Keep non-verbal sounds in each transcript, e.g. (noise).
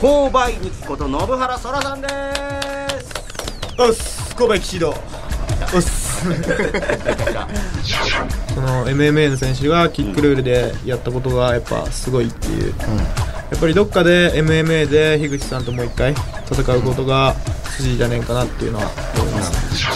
購買日記こと信原そらさんです。おっす神戸騎士道おっす。(laughs) その MMA の選手がキックルールでやったことがやっぱすごいっていう、やっぱりどっかで MMA で樋口さんともう一回戦うことが筋じゃねえかなっていうのは思います、ス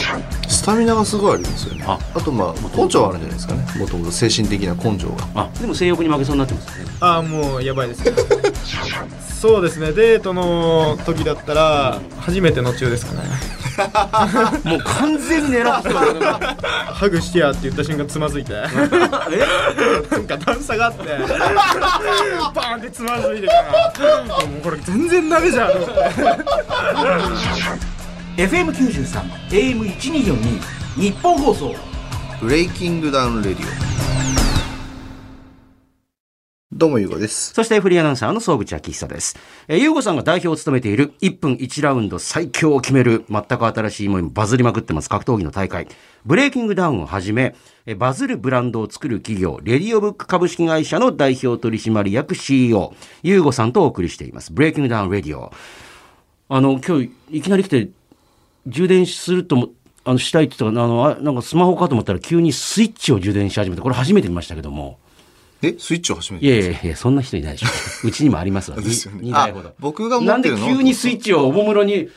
タミナがすごいありますよね。あ。あとまあ根性はあるんじゃないですかね。もともと精神的な根性があ。でも性欲に負けそうになってますよね。ああもうやばいです。ね (laughs) そうですね。デートの時だったら初めての中ですかね。(laughs) もう完全に狙ってますよね。(laughs) ハグしてやって言った瞬間つまずいて。なんか段差があって。バーンってつまずいてからもうこれ全然ダメじゃんと思って FM93 AM1242 日本放送ブレイキングダウンレディオどうもゆうごですそしてフリーアナウンサーの総口昭久です。えー、ゆうごさんが代表を務めている1分1ラウンド最強を決める全く新しいものバズりまくってます格闘技の大会。ブレイキングダウンをはじめ、えーバズるブランドを作る企業、レディオブック株式会社の代表取締役 CEO、ゆうごさんとお送りしています。ブレイキングダウンレディオ。あの、今日いきなり来て充電するとも、あの、したいって言ったから、あの、あなんかスマホかと思ったら急にスイッチを充電し始めて、これ初めて見ましたけども。え？スイッチを始めいてやいやいや、そんな人いないでしょ。(laughs) うちにもありますわ。ですよね2台ほどあ。僕が持なんでってるの急にスイッチをおもむろに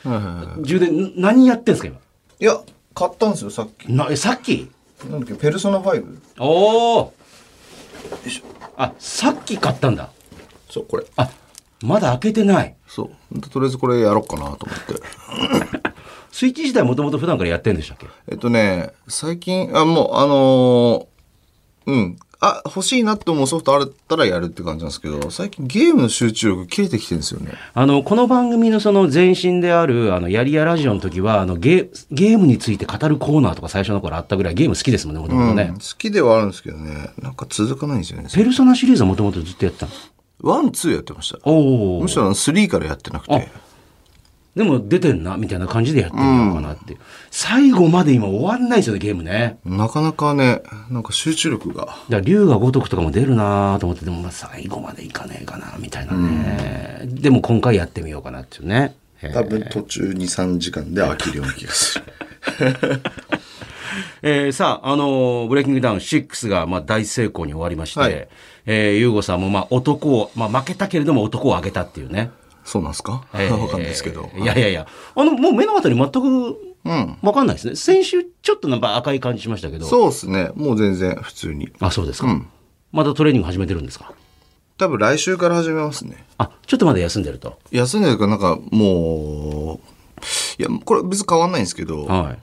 充電、ん何やってんすか今？いや買ったんですよさっきな、え、さっき？なんだっけ？ペルソナ 5? おおあ、さっき買ったんだ。そうこれあ、まだ開けてない。そうとりあえずこれやろうかなと思って (laughs) スイッチ自体もともと普段からやってんでしたっけ？えっとね最近あもうあのーうん。あ欲しいなって思うソフトあったらやるって感じなんですけど最近ゲームの集中力切れてきてるんですよね。あの、この番組のその前身である、あの、やりやラジオの時は、あの、ゲー、ゲームについて語るコーナーとか最初の頃あったぐらいゲーム好きですもんね、もともとね。好きではあるんですけどね。なんか続かないんですよね。ペルソナシリーズはもともとずっとやってたの？ワンツーやってました。おおむしろあの3からやってなくてでも出てんな、みたいな感じでやってみようかなっていう。最後まで今終わんないですよね、ゲームね。なかなかねなんか集中力がだから竜が如くとかも出るなと思って、でもまあ最後までいかねえかな、みたいなね。でも今回やってみようかなっていうね。多分途中23時間で飽きるような気がする (laughs) えーさあ、あのーブレイキングダウン6が、まあ、大成功に終わりまして、はいえー、ゆうごさんも、まあ、男を、まあ、負けたけれども男を挙げたっていうね。そうなんですか、えー (laughs) わかんないですけど。いやいやいや、あの、もう目の当たり全く、うん。わかんないですね。先週、ちょっとなんか赤い感じしましたけど。そうですね。もう全然普通に。あ、そうですか。うん。またトレーニング始めてるんですか？多分来週から始めますね。あ、ちょっとまだ休んでると。休んでるからなんかもういやこれ別に変わんないんですけどはい。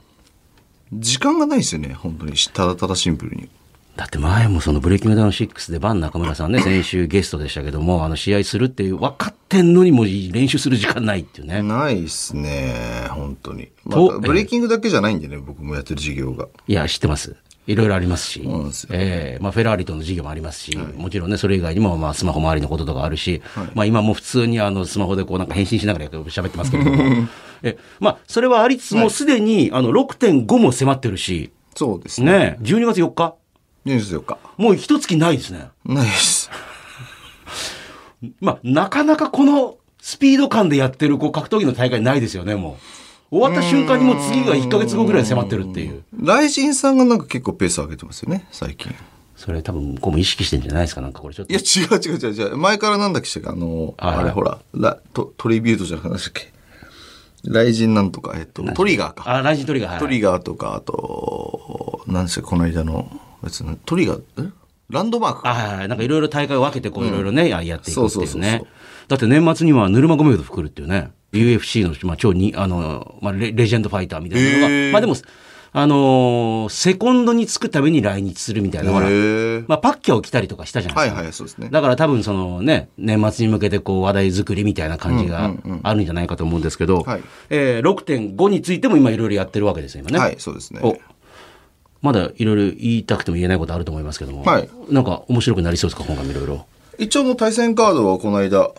時間がないですよね。本当に。ただただシンプルにだって前もそのブレイキングダウン6でバン中村さんね、(laughs) 先週ゲストでしたけども、あの試合するっていう分かってんのにもう練習する時間ないっていうね。ないっすね本当に、まとあ、ブレイキングだけじゃないんでね僕もやってる授業が。いや、知ってます。いろいろありますし。すよ。ええ。まあ、フェラーリとの授業もありますし、もちろんね、それ以外にも、まあ、スマホ周りのこととかあるし、まあ、今も普通にあの、スマホでこう、なんか返信しながら喋ってますけれども、え、まあ、それはありつつも、すでに、あの、6.5も迫ってるし、そうですね。ね、12月4日、ニュースよかもう一月ないですね。ないですまあ、なかなかこのスピード感でやってるこう格闘技の大会ないですよね、もう。終わった瞬間にもう次が1ヶ月後ぐらいに迫ってるっていう。ライジンさんがなんか結構ペース上げてますよね最近それ多分向こうも意識してんじゃないですか、なんかこれちょっと。いや違う違う違う違う前からなんだっけあのはいあれほらラトトリビュートじゃなくてっけ？ライジンなんとかえっとトリガーかあ、ライジントリガー、はい。トリガーとかあと何でしたっけこの間のやつなトリガーえ？ランドマークあはいはい。なんかいろいろ大会を分けてこういろいろね、ややっていくっていうそうそうそうねそう。だって年末にはヌルマゴメドフ来るっていうね。UFC の、まあ、超に、あの、まあレ、レジェンドファイターみたいなのが、へーまあでも、あのーセコンドにつくために来日するみたいな、ほら、まあ、パッキャを着たりとかしたじゃないですか。はいはいそうですねだから多分そのね、年末に向けてこう話題作りみたいな感じがあるんじゃないかと思うんですけど、はいえー6.5についても今いろいろやってるわけですよ、今ね。はいそうですねおまだいろいろ言いたくても言えないことあると思いますけども、はいなんか面白くなりそうですか、今回もいろいろ。一応の対戦カードはこの間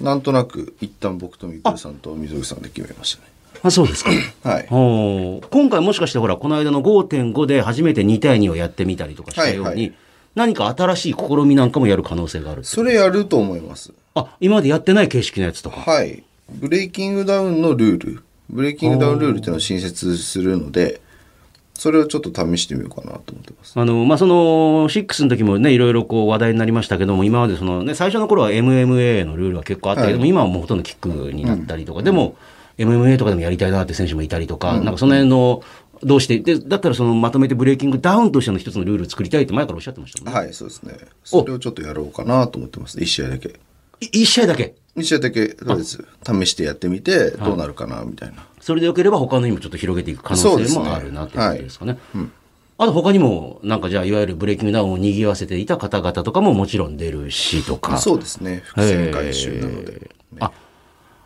なんとなく一旦僕とみくるさんと溝口さんで決めましたねあ、そうですか。(clears throat) はいおー今回もしかしてほら、この間の5.5で初めて2対2をやってみたりとかしたように、はいはい何か新しい試みなんかもやる可能性がある。それやると思います。あ、今までやってない形式のやつとか。はい。ブレイキングダウンのルール。ブレイキングダウンルールっていうのを新設するので、それをちょっと試してみようかなと思ってます。あの、まあ、その、6の時もね、いろいろこう話題になりましたけども、今までそのね、最初の頃は MMA のルールが結構あったけども、今はもうほとんどキックになったりとか、でも、MMA とかでもやりたいなって選手もいたりとか、なんかその辺の、どうして、で、だったらそのまとめてブレイキングダウンとしての一つのルールを作りたいって前からおっしゃってましたもんね。はい、そうですね。それをちょっとやろうかなと思ってます。一試合だけ。い一試合だけ？一試合だけ、そうです。試してやってみて、どうなるかな、みたいな。それでよければ他のにもちょっと広げていく可能性もあるなってことですかね。あと他にも、なんかじゃあ、いわゆるブレイキングダウンを賑わせていた方々とかももちろん出るしとか。そうですね。伏線回収なので。あ、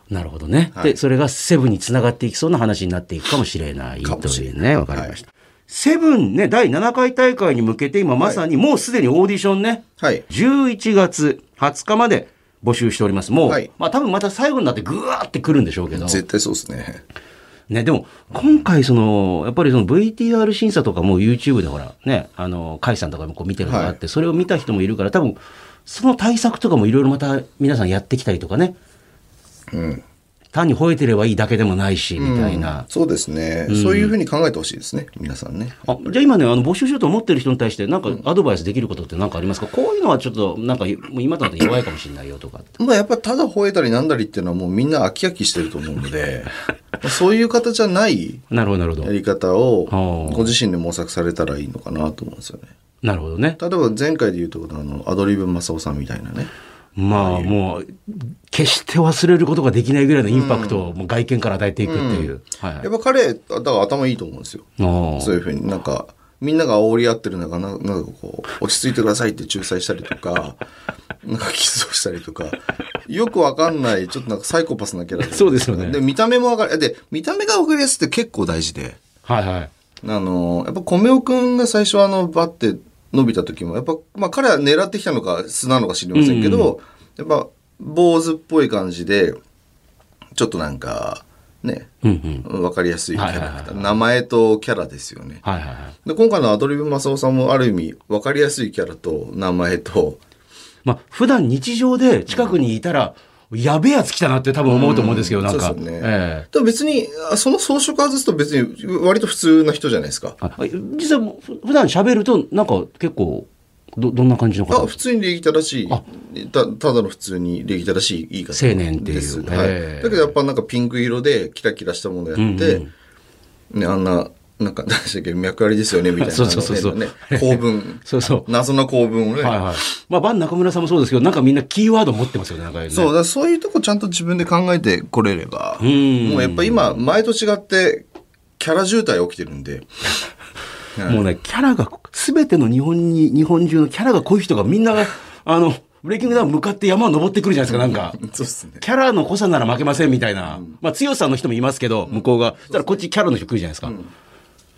なるほどね。で、それがセブンにつながっていきそうな話になっていくかもしれないというね。わかりました。セブンね、第7回大会に向けて今まさにもうすでにオーディションね、はい。11月20日まで募集しております。もう、はいまあ多分また最後になってぐわーってくるんでしょうけど。絶対そうですね。ね、でも、今回、その、やっぱりその VTR 審査とかも YouTube でほら、ね、あの、甲斐さんとかもこう見てるのがあって、それを見た人もいるから、多分、その対策とかもいろいろまた皆さんやってきたりとかね、うん。単に吠えてればいいだけでもないし、みたいな。そうですね。そういうふうに考えてほしいですね。皆さんね。あじゃあ今ね、あの募集しようと思ってる人に対して、なんかアドバイスできることって何かありますか、こういうのはちょっと、なんか、もう今となって弱いかもしれないよとか。(laughs) まあやっぱただ吠えたりなんだりっていうのはもうみんな飽き飽きしてると思うので、(laughs) そういう方じゃないなるほど、なるほど。やり方をはあご自身で模索されたらいいのかなと思うんですよね。なるほどね。例えば前回で言うとあのアドリブ正雄さんみたいなね。まあ、もう、決して忘れることができないぐらいのインパクトをもう外見から与えていくっていう。はいはいやっぱ彼、だから頭いいと思うんですよ。そういうふうになんか、みんなが煽り合ってる中、ななんかこう、落ち着いてくださいって仲裁したりとか、(laughs) なんかキスをしたりとか、よくわかんない、ちょっとなんかサイコパスなキャラそうですよねで、見た目もわかる。で、見た目がわかりやすいって結構大事で。はいはい。あの、やっぱ米尾くんが最初あの、バッて伸びた時も、やっぱ、まあ彼は狙ってきたのか素なのか知りませんけど、やっぱ、坊主っぽい感じで、ちょっとなんか、ね、うんうん。わかりやすいキャラクター、はいはいはい名前とキャラですよね。はいはいはい。で今回のアドリブ正雄さんもある意味分かりやすいキャラと名前と、まあ、普段日常で近くにいたら、やべえやつ来たなって多分思うと思うんですけど、なんか。そうですよね。ええ。でも別にあその装飾外すと別に割と普通な人じゃないですか？あ実はふ普段喋ると、なんか結構、ど、どんな感じの方？あ普通に礼儀正しい。たただの普通に礼儀正しい言い方青年っていう。です、へはい。えだけどやっぱなんかピンク色でキラキラしたものやって、ね、あんななんか何でしたっけ脈ありですよねみたいなそうそうそうそうね構文そうそう。謎の構文をね、はいはい。まあ、バン中村さんもそうですけど、なんかみんなキーワード持ってますよね、なんかね。そう、だそういうとこちゃんと自分で考えてこれれば、うんもうやっぱ今、前と違って、キャラ渋滞起きてるんで、もうね、キャラが、すべての日本に、日本中のキャラが濃い人がみんな、あの、ブレイキングダウン向かって山を登ってくるじゃないですか、なんか。そうっすね。キャラの濃さなら負けませんみたいな。まあ、強さの人もいますけど、向こうが。そしただこっちキャラの人来るじゃないですか。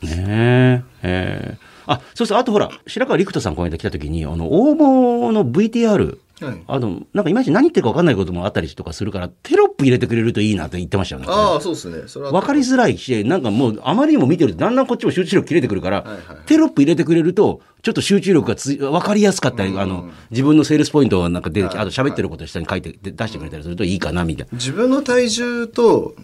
ねえ。ええあ、そうそう、あとほら、白川陸斗さんこの間来た時に、あの、応募の VTR、はいあの、なんかいまいち何言ってるか分かんないこともあったりとかするから、テロップ入れてくれるといいなって言ってましたよね。ああ、そうですね。それは。分かりづらいし、なんかもう、あまりにも見てると、だんだんこっちも集中力切れてくるから、はいはいテロップ入れてくれると、ちょっと集中力がつい分かりやすかったり、あの、自分のセールスポイントがなんか出てきて、あと喋ってることを下に書いて、で出してくれたりするといいかな、みたいな。自分の体重と、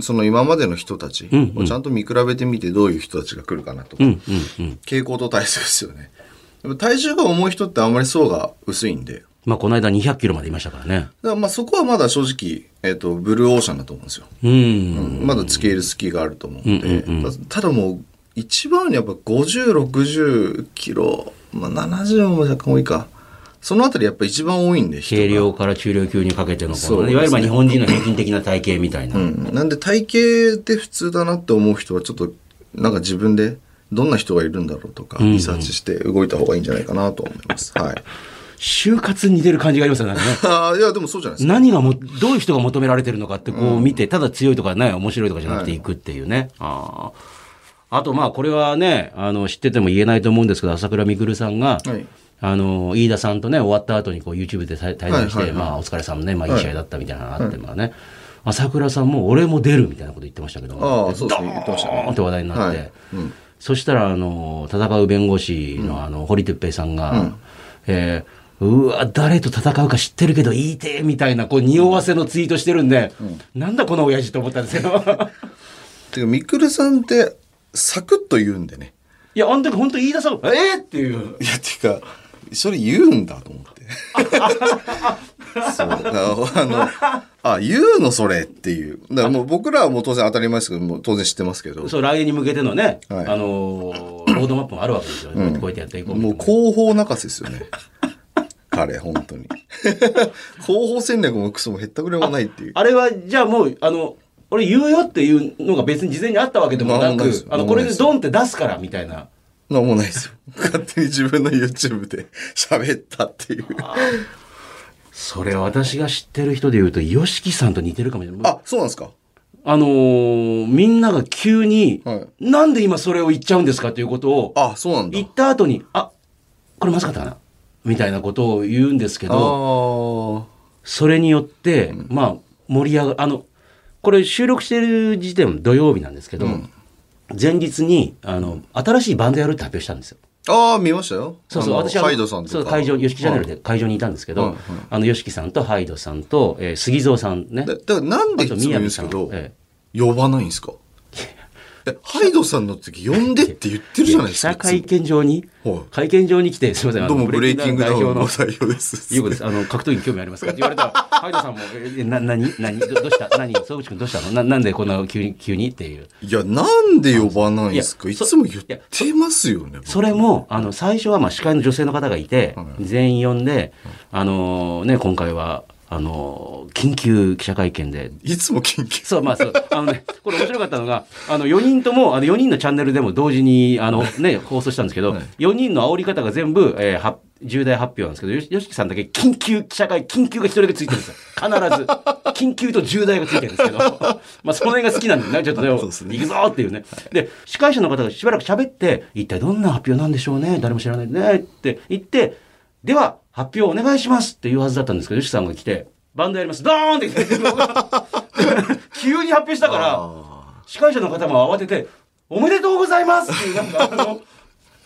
その今までの人たちをちゃんと見比べてみてどういう人たちが来るかなとか。傾向と体重ですよね。体重が重い人ってあんまり層が薄いんで、まあ、この間200キロまでいましたからね。だからまあそこはまだ正直、えっ、と、ブルーオーシャンだと思うんですよ。うん。まだつけ入る隙があると思うんで、ただもう一番にやっぱ50、60キロ、まあ70も若干多いか。そのあたりやっぱ一番多いんで、軽量から中量級にかけてのこの、ねいわゆるまあ日本人の平均的な体型みたいな。うんなんで体型で普通だなって思う人はちょっとなんか自分でどんな人がいるんだろうとかリサーチして動いた方がいいんじゃないかなと思います。はい。就活に似てる感じがありますよね。(laughs) いやでもそうじゃないですか。何がも、どういう人が求められてるのかってこう見て、ただ強いとかね、面白いとかじゃなくていくっていうね。ああ。あとまあこれはね、あの、知ってても言えないと思うんですけど、朝倉未来さんが、はいあの、飯田さんとね、終わった後にこう YouTube で対対談して、はいはいはい。まあお疲れさんね、まあい。い試合だったみたいなのがあって、まあね、朝倉さんも俺も出るみたいなこと言ってましたけど、ああそう言ってましたね。って話題になって、はい。うん。そしたら、あの、戦う弁護士の、あの、堀哲平さんが、えーうわ、誰と戦うか知ってるけど、いいて、みたいな、こう、匂わせのツイートしてるんで、なんだこの親父と思ったんですよ。(laughs) てか、みくるさんって、サクッと言うんでね。いや、あの時本当言い出さえー、っていう。いや、てか、それ言うんだと思って。(laughs) そう。あの、あ、言うのそれっていう。だからもう僕らはもう当然当たり前ですけど、もう当然知ってますけど。そう、来年に向けてのね、はいあのーロードマップもあるわけですよ。こうやってやっていこうもうな広報泣かせですよね。彼、本当に。(laughs) 広報戦略もクソも減ったくれもないっていう。あれは、じゃあもう、あの、俺言うよっていうのが別に事前にあったわけでもなくあの、これでドンって出すから、みたいな。なんもないですよ。勝手に自分の YouTube で喋ったっていう。それ私が知ってる人で言うと、ヨシキさんと似てるかもしれない。あ、そうなんですかあのーみんなが急に、はいなんで今それを言っちゃうんですかということを、あ、そうなんだ。言った後に、あ、これまずかったかなみたいなことを言うんですけど、あそれによって、まあ、盛り上があの、これ収録してる時点土曜日なんですけど、前日に、あの、新しいバンドやるって発表したんですよ。あ。ああ、見ましたよ。そうそう、私は、ハイドさんとか。そう、会場、ヨシキチャンネルで会場にいたんですけど、はいはいあの、ヨシキさんとハイドさんと、えー杉蔵さんね。だだからなんでいつも言うんですけど、え呼ばないんですか？えハイドさんの時呼んでって言ってるじゃないですか。記者会見場に、はい会見場に来て、すみません、どうもブレイキングダウンのの代表です。ゆうこです。あの、格闘技に興味ありますか？って言われたら、(laughs) ハイドさんも、え、な、なに、なに、どどうした？何、総口君どうしたの？な、なんでこんな急に、急にっていう？いや、なんで呼ばないんですか？いつも言ってますよね。それも、あの、最初は、まあ、司会の女性の方がいて、全員呼んで、あのね、今回は、あの緊急記者会見で、いつも緊急。そう、まあそう。あのね、これ面白かったのが、あの、4人とも、あの、4人のチャンネルでも同時に、あの、ね、(laughs) 放送したんですけど、はい4人の煽り方が全部、えーは重大発表なんですけど、よしよしきさんだけ緊急記者会、緊急が一人だけついてるんですよ。必ず。緊急と重大がついてるんですけど、(laughs) まあその辺が好きなんだよね。ちょっとね行くぞっていうね。で、司会者の方がしばらく喋って、一体どんな発表なんでしょうね。誰も知らないね。って言って、では、発表お願いしますって言うはずだったんですけど、よしきさんが来て、バンドやります。ドーンって (laughs) 急に発表したから、あ司会者の方も慌てて、おめでとうございますっていう、なんかあの、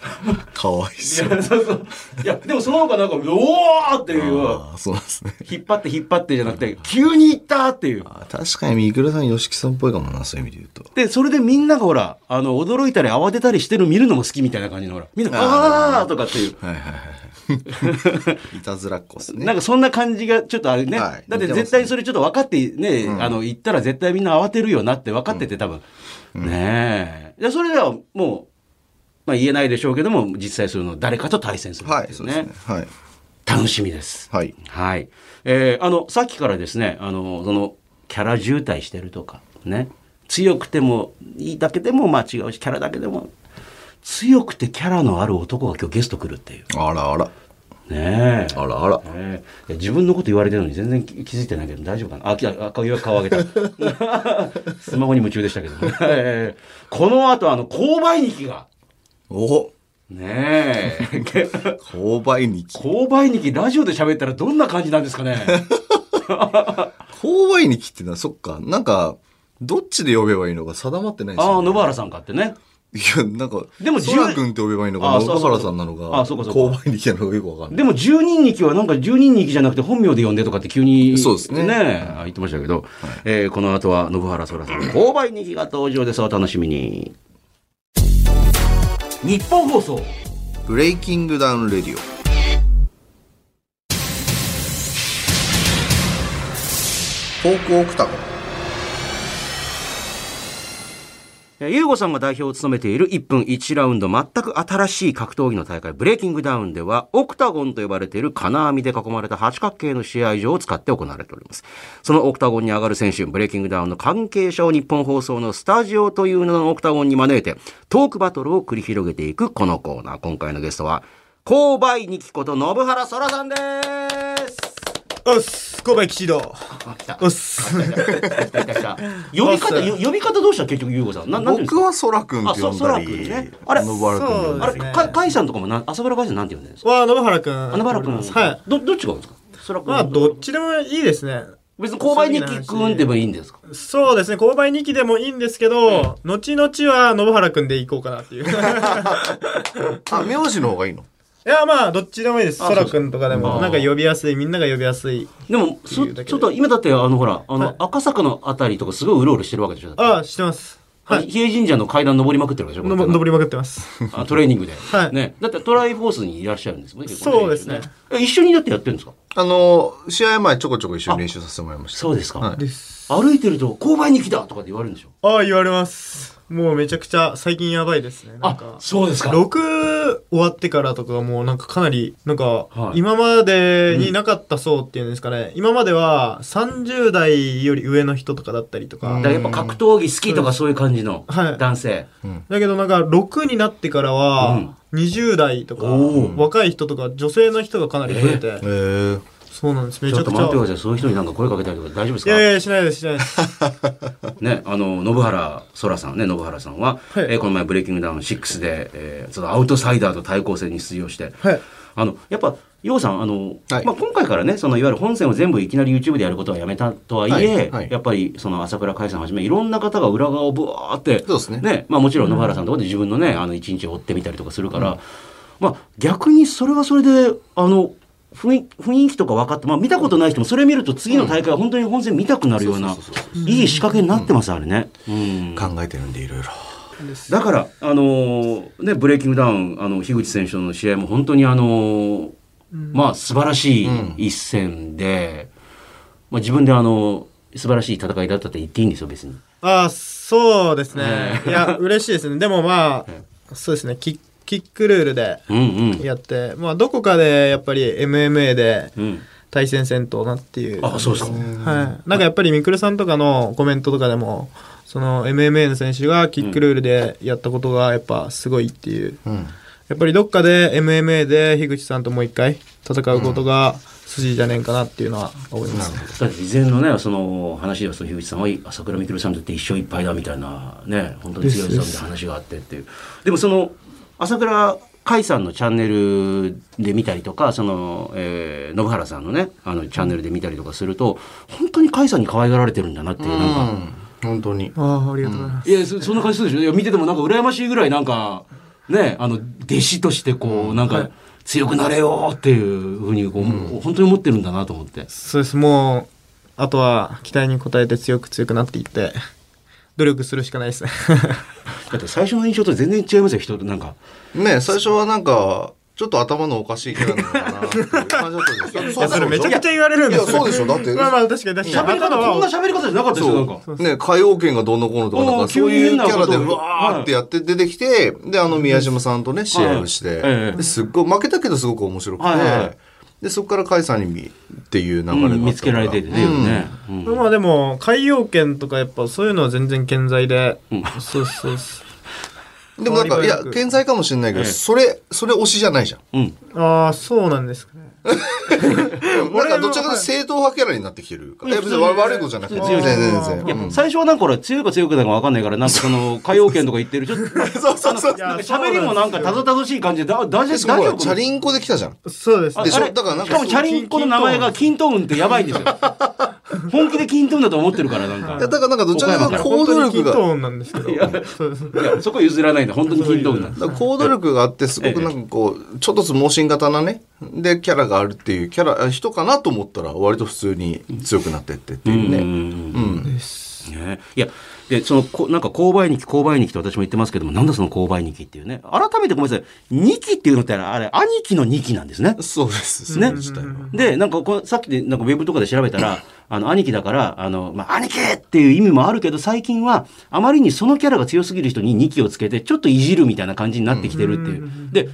あ、かわいいそう。や、そうそう。いや、でもその他なんか、おーっていう、ああ、そうですね。引っ張って引っ張ってじゃなくて、急に行ったっていう。あ確かに、みくるさん、吉木さんっぽいかもな、そういう意味で言うと。で、それでみんながほら、あの、驚いたり慌てたりしてるの見るのも好きみたいな感じのほら、みんな、あーとかっていう。はいはいはい。(laughs) いたずらっ子っすね。なんかそんな感じがちょっとあれね。はいだって絶対それちょっと分かってね、あの、言ったら絶対みんな慌てるよなって分かってて多分。ねえ。で、それではもう、まあ言えないでしょうけども、実際その誰かと対戦するんはい、ですよねそうですね。。はい。楽しみです。はい。はい。えーあの、さっきからですね、あの、その、キャラ渋滞してるとか、ね。強くても、いいだけでもまあ違うし、キャラだけでも、強くてキャラのある男が今日ゲスト来るっていう。あらあら。ねえ。あらあら。ねえ自分のこと言われてるのに全然気気づいてないけど大丈夫かな？あ、き赤い顔上げた。(laughs) スマホに夢中でしたけど、(laughs) ええこの後、あの、購買日記が。おねえ。(laughs) 購買日記。購買日記、ラジオで喋ったらどんな感じなんですかね。購買日記ってのは、そっか、なんか、どっちで呼べばいいのか定まってないんですああ、よ、ね。野原さんかってね。いや、なんか、でもそらくんって呼べばいいのか、あそうそう野原さんなのか、あそうかそうか購買日記なのかよくわかんない。でも、十人日記はなんか十人日記じゃなくて本名で呼んでとかって急に。そうですねねあ言ってましたけど、えーこの後は信原そらさんの購買日記が登場です。お楽しみに。日本放送。ブレイキングダウンレディオ。フォークオクタゴン。ゆうごさんが代表を務めている1分1ラウンド全く新しい格闘技の大会ブレイキングダウンではオクタゴンと呼ばれている金網で囲まれた八角形の試合場を使って行われております。そのオクタゴンに上がる選手、ブレイキングダウンの関係者を日本放送のスタジオという名のオクタゴンに招いてトークバトルを繰り広げていくこのコーナー。今回のゲストは、購買にきこと信原そらさんです。おっす購買吉堂あ、来た。おっす来た来た来た。呼び方、よ呼び方どうした結局ゆうごさん。ななんていうんですか？僕はソラくんって呼んだあそ空り、くんね。あれ野原くんって呼んだあれ、りそうですねか、かいさんとかもな、朝原かいさんなんて呼んでるんですか？は野原くんあ、野原くん。はい。ど、どっちが多いんですか？そらくん。まあどっちでもいいですね。別に購買日記くんでもいいんですか？そうですね、購買2期でもいいんですけど、後々は信原くんで行こうかなっていう。い (laughs) あ、名字の方がいいの？や、まあ、どっちでもいいです。あ空くんとかであも、ーなんか呼びやすい、みんなが呼びやすい。でも、ちょっと今だってあのほら、あの、はい赤坂のあたりとかすごいうろうろしてるわけでしょああ、知ってます。は。はいい。比叡神社の階段登りまくってるわけでしょ登りまくってます。あトレーニングで。はいね。だってトライフォースにいらっしゃるんですもんね。結構そうですね。え一緒にだってやってるんですか？あの、試合前ちょこちょこ一緒に練習させてもらいました。そうですか。歩いてると、購買に来たとかって言われるんでしょ？ああ、言われます。もうめちゃくちゃ最近やばいですね。なんか。そうです6終わってからとかもうなんかかなりなんかはい。今までになかった層っていうんですかね、今までは30代より上の人とかだったりとか、からやっぱ格闘技好きとかそういう感じのはい。男性。だけどなんか6になってからは20代とか、若い人とか女性の人がかなり増えて、えー、そうなんです。めちょっとちゃ。くちゃ待ってください。そういう人になんか声かけたりとか大丈夫ですか？いやいやしないですしないです (laughs) ね、あの、信原空さんね、信原さんは、はい。えーこの前ブレイキングダウン6で、えー、そのアウトサイダーと対抗戦に出場して、はい。あの、やっぱ、ようさん、あの、はい。まあ、今回からね、その、いわゆる本戦を全部いきなり YouTube でやることはやめたとはいえ、はい。はい。やっぱり、その、朝倉海さんはじめ、いろんな方が裏側をブワーって、そうですね。まあ、もちろん、信原さんのところで自分のね、あの、一日を追ってみたりとかするから、まあ、逆にそれはそれで、あの、雰囲雰囲気とか分かって、まあ、見たことない人もそれ見ると次の大会は本当に本戦見たくなるようないい仕掛けになってます、あれね。うん。考えてるんでいろいろ。だから、あのーね、ブレイキングダウン、あの、樋口選手との試合も本当にあのーまあ、素晴らしい一戦で、まあ、自分であの、素晴らしい戦いだったって言っていいんですよ、別に。ああそうですね。えいや嬉しいですね。でもまあ (laughs) そうですね。キッキックルールでうんうん。やって、まあどこかでやっぱり MMA でうん。対戦戦闘なっていう。あ、そうですか。はい。なんかやっぱりミクルさんとかのコメントとかでも、その MMA の選手がキックルールでやったことがやっぱすごいっていう。うん。やっぱりどっかで MMA で樋口さんともう一回戦うことが筋じゃねえかなっていうのは思います。だって事前のね、その話では、その樋口さんは朝倉未来さんにとって一勝一敗だみたいな、ね、本当に強いぞみたいな話があってっていう。でもその、朝倉海さんのチャンネルで見たりとか、その、えー、信原さんのね、あの、チャンネルで見たりとかすると、本当に海さんに可愛がられてるんだなっていう、なんか、本当に。ああ、ありがとうございます。いや、そそんな感じするでしょ？いや、見ててもなんか羨ましいぐらいなんか、ね、あの、弟子としてこう、なんか、強くなれよっていうふうにこう、本当に思ってるんだなと思って。そうです。もう、あとは期待に応えて強く強くなっていって、努力するしかないです。ね。(laughs) だって最初の印象と全然違いますよ、人となんか。ね最初はなんか、ちょっと頭のおかしいキャラなのかなっていう感じだったんで (laughs) それめちゃくちゃ言われるんですいやそうでしょだって。まあまあ確かに確かに。喋り方、頭こんなは、喋り方じゃなかったですよ、なんか。ね、海王権がどんなこのとか、なんおーかそういうキャラでうわーってやって出てきて、で、あの宮島さんとね、試合をして、すっごい、負けたけどすごく面白くて、で、そこから甲斐さんに見っていう流れがうん見つけられててね、うん。ね。うんまあでも、海洋圏とかやっぱそういうのは全然健在で、うん。そうですそうです。でもなんか、いや、健在かもしれないけど、ええそれ、それ推しじゃないじゃん。うん。ああ、そうなんですかね。(laughs) なんかどちらかというと正統派キャラになってきてるから。いや、別に悪いことじゃなくて、全強い然全然。いや、うん最初はなんか俺強いか強くないか分かんないから、なんかその、歌謡圏とか言ってる、ちょっと、そうそうそう。いやなんか喋りもなんかたどたどしい感じで、だ、大丈かもほら、大丈夫？チャリンコで来たじゃん。そうです。でしょ？あれだからなんかしかもチャリンコの名前がキントーンってやばいんですよ。(laughs) (laughs) 本気でキントーンだと思ってるから、なんか。いや、だからなんかどちらかというと本行動力が、なんですけど。いや、そこ譲らないんだ。本当にキントーンなんです。だ行動力があって、すごくなんかこう、ちょっとつ盲信型なね、で、キャラがあるっていう、キャラ、人かなと思ったら、割と普通に強くなってってっていうね。うん。ね、いや、で、その、こなんか、購買日記、購買日記って私も言ってますけども、なんだその購買日記っていうね。改めてごめんなさい。2期っていうのってあれ、兄貴の2期なんですね。そうです。ね。で、なんかこう、さっきで、なんかウェブとかで調べたら、あの、兄貴だから、あの、まあ、兄貴っていう意味もあるけど、最近は、あまりにそのキャラが強すぎる人に2期をつけて、ちょっといじるみたいな感じになってきてるっていう。で、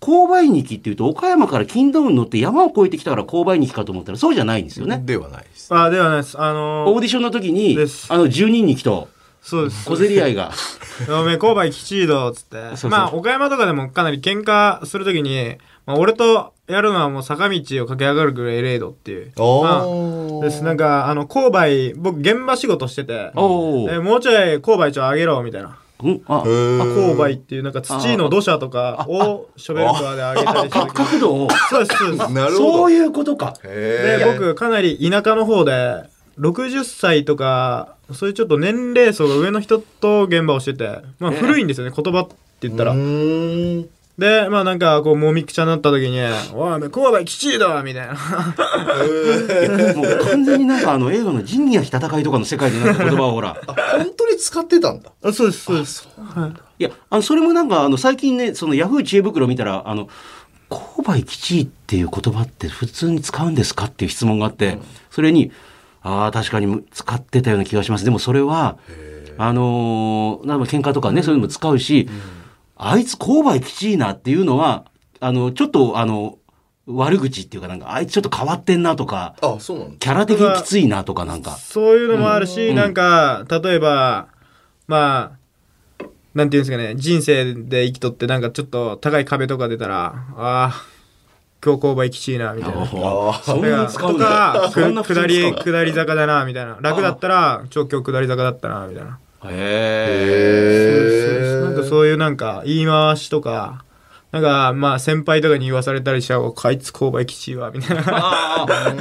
購買日記っていうと、岡山から金ドウン乗って山を越えてきたから購買日記かと思ったら、そうじゃないんですよね。ではないです。ああ、ではないです。あのー、オーディションの時にあの、12人来と、そうです。小競り合いが。(laughs) おめえ、購買きちいど、つって。そうそうまあ、岡山とかでもかなり喧嘩するときに、まあ、俺とやるのはもう坂道を駆け上がるぐらいレイドっていう。おまーあ、です。なんか、あの、購買、僕、現場仕事してて、おーえもうちょい購買ちょ上げろ、みたいな。うんあ、あ購買っていう、なんか土の土砂とかをショベルカーで上げたりしてか角度を。そうです、そうです。なるほど。そういうことか。で、僕、かなり田舎の方で、60歳とかそういうちょっと年齢層が上の人と現場をしてて、まあ、ええ古いんですよね、言葉って言ったら。でまあなんかこうもみくちゃになった時に「おい神戸きちいだ!」みたいなもう完全になんかあの映画の仁義なき戦いとかの世界でなんか言葉をほら。あ、本当に使ってたんだ。あそうですそうですいや、あの、それもなんかあの最近ね、そのヤフー知恵袋見たら、あの、勾配吉いっていう言葉って普通に使うんですかっていう質問があって、それに、ああ、確かに使ってたような気がします。でもそれは、あのー、なんか喧嘩とかね、そういうのも使うし、あいつ勾配吉いなっていうのは、あの、ちょっとあの、悪口っていうかなんか、あいつちょっと変わってんなとか、あ、そうなんだ。キャラ的にきついなとかなんか。そういうのもあるし、うんなんか例えばまあなんていうんですかね人生で生きとってなんかちょっと高い壁とか出たらああ今日勾配きちいなみたいな。そんなに使うんとだか、。そんなく下り、下り坂だな、みたいな。楽だったら、ちょ、今日下り坂だったな、みたいな。へへなんかそういうなんか、言い回しとか、なんか、まあ、先輩とかに言わされたりしたら、あいつ勾配きちいわ、みたいな。ああ、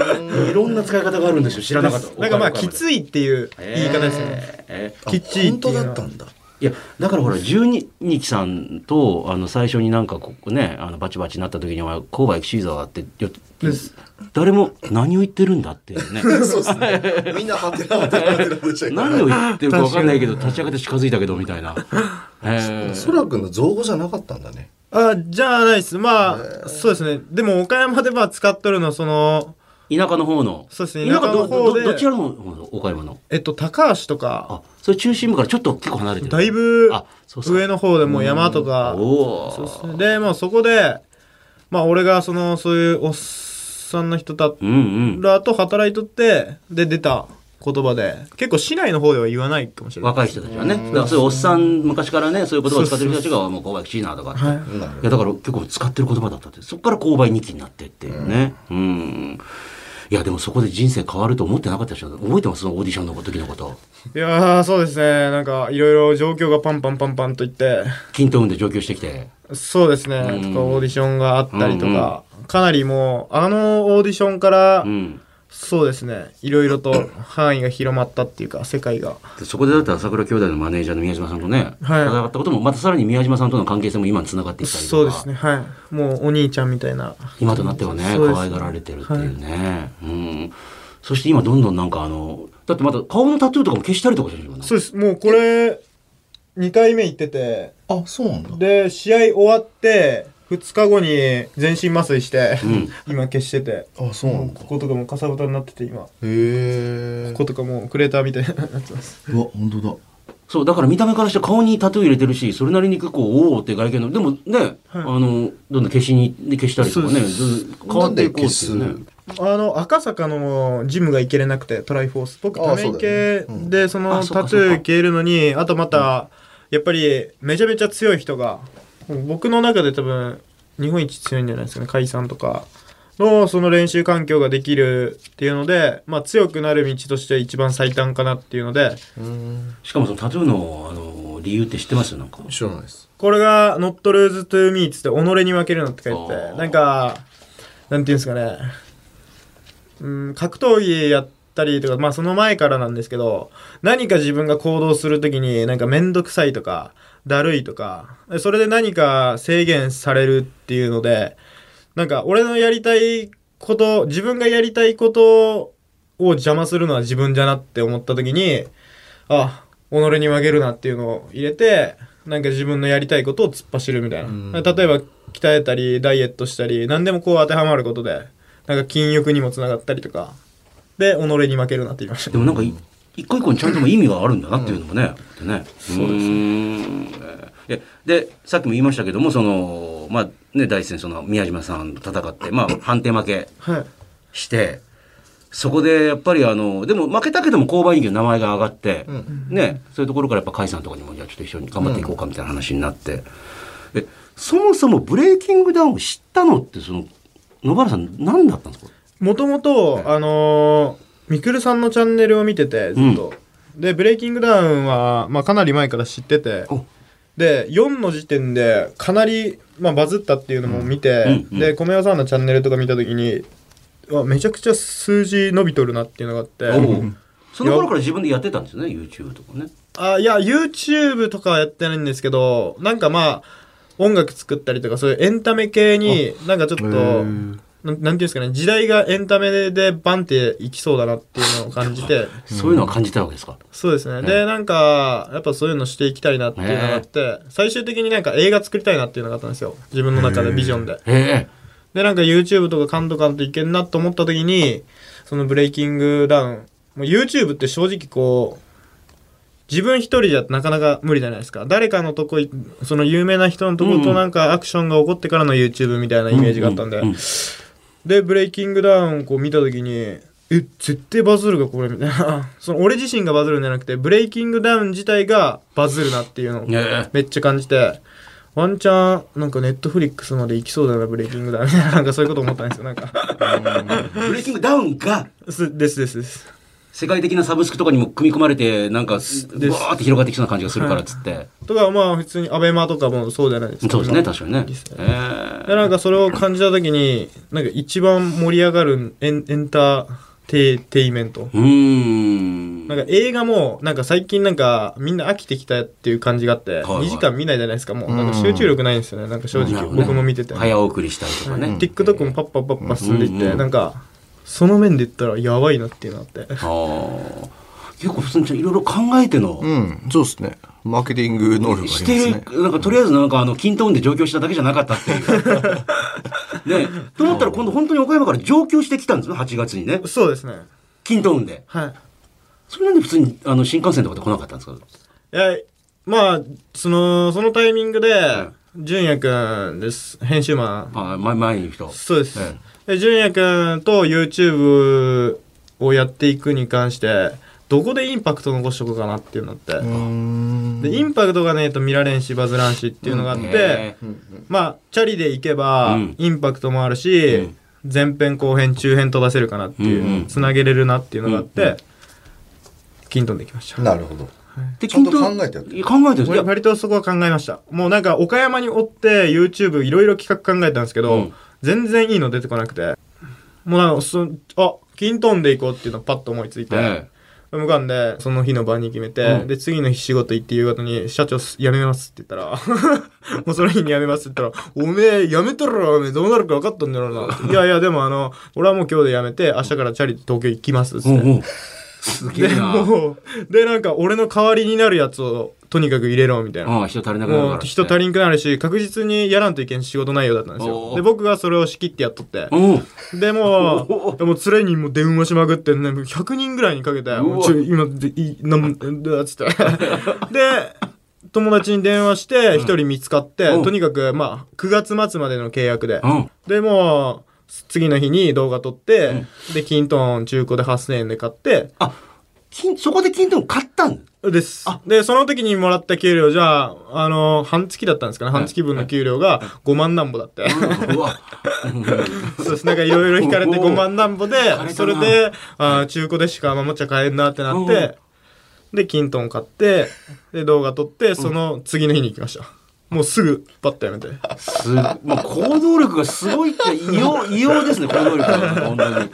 いろんな使い方があるんですよ。知らなかった。なんかまあ、きついっていう言い方ですよね。えーきっちりっ本当ていうのはだったんだ。いや、だからほら、十二日さんと、あの、最初になんかここね、あの、バチバチになった時に、お前、勾配シーザーって、誰も何を言ってるんだっていうね。(laughs) そうですね。みんなハテナハテナハテナでした何を言ってるか分かんないけど、立ち上がって近づいたけど、みたいな。(laughs) えそらくんの造語じゃなかったんだね。あ、じゃあないです。まあ、そうですね。でも、岡山でまあ、使っとるの、その、ー田舎の方の。そうですね田舎の方でどどちらの方の岡山の？えっと、高橋とか、あ、それ中心部からちょっと結構離れてる。だいぶ。上の方でもう山とか、うですお。ね。で、まあそこで、まあ俺がその、そういうおっさんの人たうんうん。らと働いとって、で出た言葉で、結構市内の方では言わないかもしれない。若い人たちはね。だからそういうおっさん、昔からね、そういう言葉を使ってる人たちが、もう勾配きちいなとかって。はい。いやだから結構使ってる言葉だったってそこから購買日記になってっていうねうん、いやでもそこで人生変わると思ってなかったでしょ。覚えてます？そのオーディションの時のこと。いやー、そうですね。なんか、いろいろ状況がパンパンパンパンといって、均等運で上京してきて。そうですね。うん。とか、オーディションがあったりとうんか、かなりもう、あのオーディションからう、んそうですね。いろいろと範囲が広まったっていうか、世界が。でそこでだったら桜兄弟のマネージャーの宮島さんとね、はい戦ったこともまたさらに宮島さんとの関係性も今につながっていったりとかそうですね。はい。もう、お兄ちゃんみたいな。今となってはね可愛がられてるっていうね、うんそして今どんどんなんかあのだってまた顔のタトゥーとかも消したりとかしてるよねそうです。もうこれ、2回目行ってて、あ、そうなんだ。で、試合終わって、2日後に全身麻酔して、うん今消してて、あ、そうなんだ。こことかもかさぶたになってて、今。こへえ。ことかもうクレーターみたいになってます。うわ、本当だ。そう、だから見た目からして顔にタトゥー入れてるし、それなりに結構、おおって外見の、でもね、あの、どんどん消しに、で消したりとかね、変わっていこうっていうね。あの、赤坂のジムが行けれなくて、トライフォース。僕、あため池そうだよねうんで、そのタトゥー消えるのに、あとまた、やっぱり、めちゃめちゃ強い人が、僕の中で多分、日本一強いんじゃないですかね、解散とか。の、その練習環境ができるっていうので、まあ強くなる道として一番最短かなっていうので、うん。しかもそのタトゥーの、あの、理由って知ってます？なんか。知らないです。これが Not Lose to Me っつって己に負けるなって書いてなんか、なんていうんですかね、うん、格闘技やったりとか、まあその前からなんですけど、何か自分が行動するときになんかめんどくさいとか、だるいとか、それで何か制限されるっていうので、なんか俺のやりたいこと、自分がやりたいことを邪魔するのは自分じゃなって思ったときに、あ、己に負けるなっていうのを入れて、なんか自分のやりたいことを突っ走るみたいな。ん例えば、鍛えたり、ダイエットしたり、何でもこう当てはまることで、なんか筋欲にもつながったりとか、で、己に負けるなって言いましたで。もなんかい、一個一個にちゃんとも意味があるんだなっていうのもね。でねそうですね。で、さっきも言いましたけども、その、まあね、第一戦、その、宮島さんと戦って、まあ、判定負けはい。して、そこでやっぱりあの、でも負けたけども購買人気の名前が上がって、ね、そういうところからやっぱ甲斐さんとかにも、じゃあちょっと一緒に頑張っていこうかみたいな話になって、え、そもそもブレイキングダウンを知ったのって、その、野原さん何だったんですか？もともと、あのー、みくるさんのチャンネルを見てて、ずっと。で、ブレイキングダウンは、まあ、かなり前から知ってて。お、で、4の時点で、かなり、まあ、バズったっていうのも見て、うん。うん。で、米尾さんのチャンネルとか見たときに、めちゃくちゃ数字伸びとるなっていうのがあって、その頃から自分でやってたんですよね YouTube とかね。あ、いや、YouTube とかはやってないんですけど、なんかまあ、音楽作ったりとか、そういうエンタメ系に、なんかちょっと、なんていうんですかね、時代がエンタメでバンっていきそうだなっていうのを感じて、(laughs) そういうのは感じたわけですか、そうですね。で、なんか、やっぱそういうのしていきたいなっていうのがあって、最終的になんか映画作りたいなっていうのがあったんですよ。自分の中でビジョンで。ええで、なんか YouTube とか感度感といけんなと思った時に、そのブレイキングダウン、もう YouTube って正直こう、自分一人じゃなかなか無理じゃないですか。誰かのとこい、その有名な人のとことなんかアクションが起こってからの YouTube みたいなイメージがあったんで。で、ブレイキングダウンこう見た時に、え、絶対バズるがこれみたいな。(laughs) その俺自身がバズるんじゃなくて、ブレイキングダウン自体がバズるなっていうのをええめっちゃ感じて、ワンチャン、なんかネットフリックスまで行きそうだな、ブレイキングダウンみたいな、なんかそういうこと思ったんですよ、なんか。ブレイキングダウンが？(laughs) すですですです。世界的なサブスクとかにも組み込まれてなんかすわーって広がってきそうな感じがするからっつって、とか、まあ普通にアベマとかもそうじゃないですか。そうですね確かにね。えで、なんかそれを感じた時に、なんか一番盛り上がるエンエンターテイテイメント。えうーん。なんか映画も、なんか最近なんかみんな飽きてきたっていう感じがあって、はい2時間見ないじゃないですか、もう。なんか集中力ないんですよね、なんか正直。僕も見てて。早送りしたりとかね、TikTok もパッパパッパ進んでいって、うんうん。なんか、その面で言ったらやばいなっていうのがあって。ああ結構普通にいろいろ考えての、うん、そうですね。マーケティング能力がありますしてなんかとりあえずなんかあの、均等で上京しただけじゃなかったっていう。(laughs) ねと思ったら今度本当に岡山から上京してきたんですよ、8月にね。そうですね。均等で。はい。それなんで普通にあの新幹線とかで来なかったんですか？いや、まあ、その、そのタイミングで、純也くんです。編集マン。あ前前にいる人。そうです。えで、純也くんと YouTube をやっていくに関して、どこでインパクト残しとこうかなっていうのって。うんで、インパクトがねえと見られんし、バズらんしっていうのがあって、へまあ、チャリで行けばうん、インパクトもあるし、うん前編後編中編飛ばせるかなっていう、うんうんつなげれるなっていうのがあって、うんうんキントンできました。なるほど。でちゃんと均等考えてやってるいや考えてるんです俺よ。割とそこは考えました。もうなんか岡山におって YouTube いろいろ企画考えたんですけど、うん全然いいの出てこなくて。もうなんかそ、あ、キントンで行こうっていうのをパッと思いついて、え向かんで、その日の晩に決めて、うんで、次の日仕事行って夕方に、社長辞 (laughs) めますって言ったら、もうその日に辞めますって言ったら、おめえ辞めたら、おめえどうなるか分かったんだろうな。いやいや、でもあの、俺はもう今日で辞めて、明日からチャリで東京行きますっつって。えうんうんすげで、えな。もう、で、なんか俺の代わりになるやつを、とにかく入れろ、みたいな。人足りなくなる人足りんくなるし、確実にやらんといけん仕事内容だったんですおよ。ーで、僕がそれを仕切ってやっとって。うん。でもう、でも連れにも電話しまくって、ね、100人ぐらいにかけて、ちょ今で、い、なん、(laughs) だっつって。で、友達に電話して、一人見つかって、うんとにかく、まあ、9月末までの契約で。うん。で、もう、次の日に動画撮って、で、キントン中古で8000円で買って、あ、金そこで金トン買ったん？です。で、その時にもらった給料じゃあ、あの、半月だったんですかね。半月分の給料が5万なんぼだって。(laughs) そうです。なんかいろいろ引かれておお5万なんぼでそれで、あー中古でしかおもちゃ買えんなってなって、で、キントン買って、で、動画撮って、その次の日に行きました。もうすぐ、パッとやめて。す、もう行動力がすごいって異様、異様ですね、行動力が。本当に。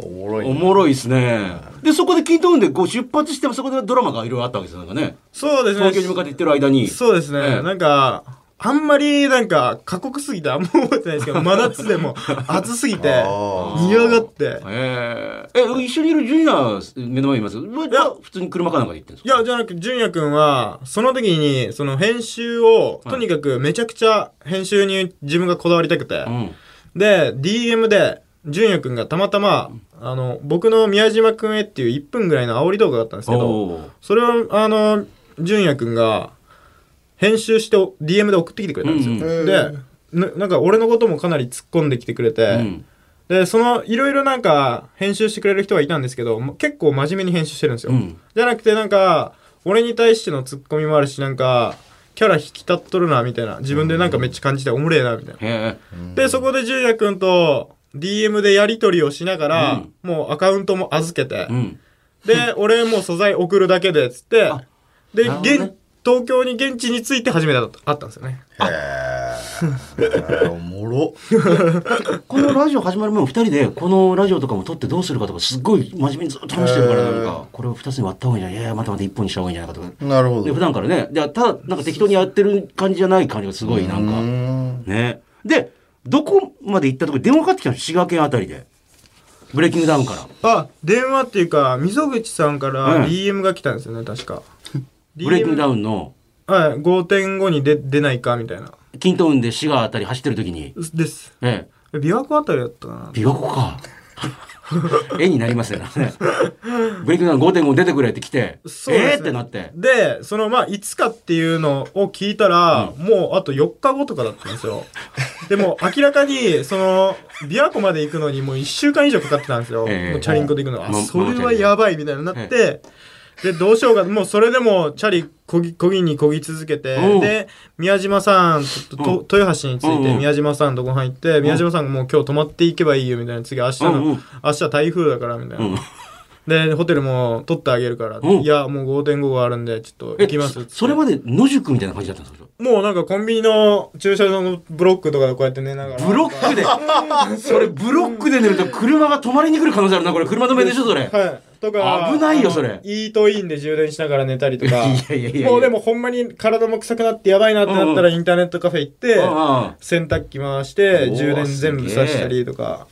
おもろいおもろいですね。で、そこで金トンでこう出発してもそこでドラマがいろいろあったわけですよ。なんかね。そうですね。東京に向かって行ってる間に。そうですね。ええなんか、あんまりなんか過酷すぎてあんま覚えてないですけど、(laughs) 真夏でも暑すぎて、嫌がって。えええ、一緒にいるジュニア目の前にいます？いや、普通に車かなんかで行ってるんですか？いや、じゃなくて、純也くんは、その時に、その編集を、とにかくめちゃくちゃ編集に自分がこだわりたくて、うん。で、DM で、純也くんがたまたま、あの、僕の宮島くんへっていう1分ぐらいの煽り動画があったんですけど、それを、あの、純也くんが、編集して DM で送ってきてくれたんですよ。うんうんでな、なんか俺のこともかなり突っ込んできてくれて、うん。で、その、いろいろなんか、編集してくれる人はいたんですけど、結構真面目に編集してるんですよ。うんじゃなくてなんか、俺に対してのツッコミもあるし、なんか、キャラ引き立っとるな、みたいな。自分でなんかめっちゃ感じて、おもれえな、みたいな。へで、そこで純也くんと、DM でやり取りをしながら、もうアカウントも預けてえ。う、ん。で、俺もう素材送るだけで、つってあ、で、ね現、東京に現地に着いて初めて会ったんですよね。へおもろ。このラジオ始まる前も二人で、このラジオとかも撮ってどうするかとか、すっごい真面目にずっと話してるから、なんか、これを二つに割った方がいいんじゃないいやいや、またまた一本にした方がいいんじゃないかとか。で、なるほど。普段からね、じゃただ、なんか適当にやってる感じじゃない感じがすごい、なんうーか。んね。で、どこまで行ったとこ電話かかってきたの滋賀県あたりで。ブレイキングダウンから。あ電話っていうか溝口さんかうんら DM が来たんですよね確かブレイキングダンウンの、はい5.5に出出ないかみたいな。キントンで滋賀あたり走ってる時に、です。ええ、琵琶湖あたりだったかな。琵琶湖か。(laughs) 絵になりますよね。(laughs) ブレイキングダウン5.5出てくれって来て、そうね。えーってなって。でそのまあいつかっていうのを聞いたら、もうあと4日後とかだったんですよ。(laughs) でも明らかにその琵琶湖まで行くのにもう1週間以上かかってたんですよ、ええ。もうチャリンコで行くの。は、まあそれはやばいみたいになって、でどうしようか。もうそれでもチャリこぎこぎにこぎ続けて、う。んで宮島さんととと豊橋に着いて宮島さんのとこ入って、宮島さんがもう今日泊まっていけばいいよみたいな次明日の、明日台風だからみたいな、うん。でホテルも取ってあげるから、うん。いやもう5.5があるんでちょっとえ行きますそれまで野宿みたいな感じだったんですか？もうなんかコンビニの駐車場のブロックとかでこうやって寝ながら。ブロックで、(laughs) それブロックで寝ると車が止まりに来る可能性あるな、これ。車止めでしょ、それ。はいとか危ないよそれ。イートインで充電しながら寝たりとか。いやいやいやいや。もうでもほんまに体も臭くなってやばいなってなったらインターネットカフェ行って、あ洗濯機回して充電全部さしたりとか。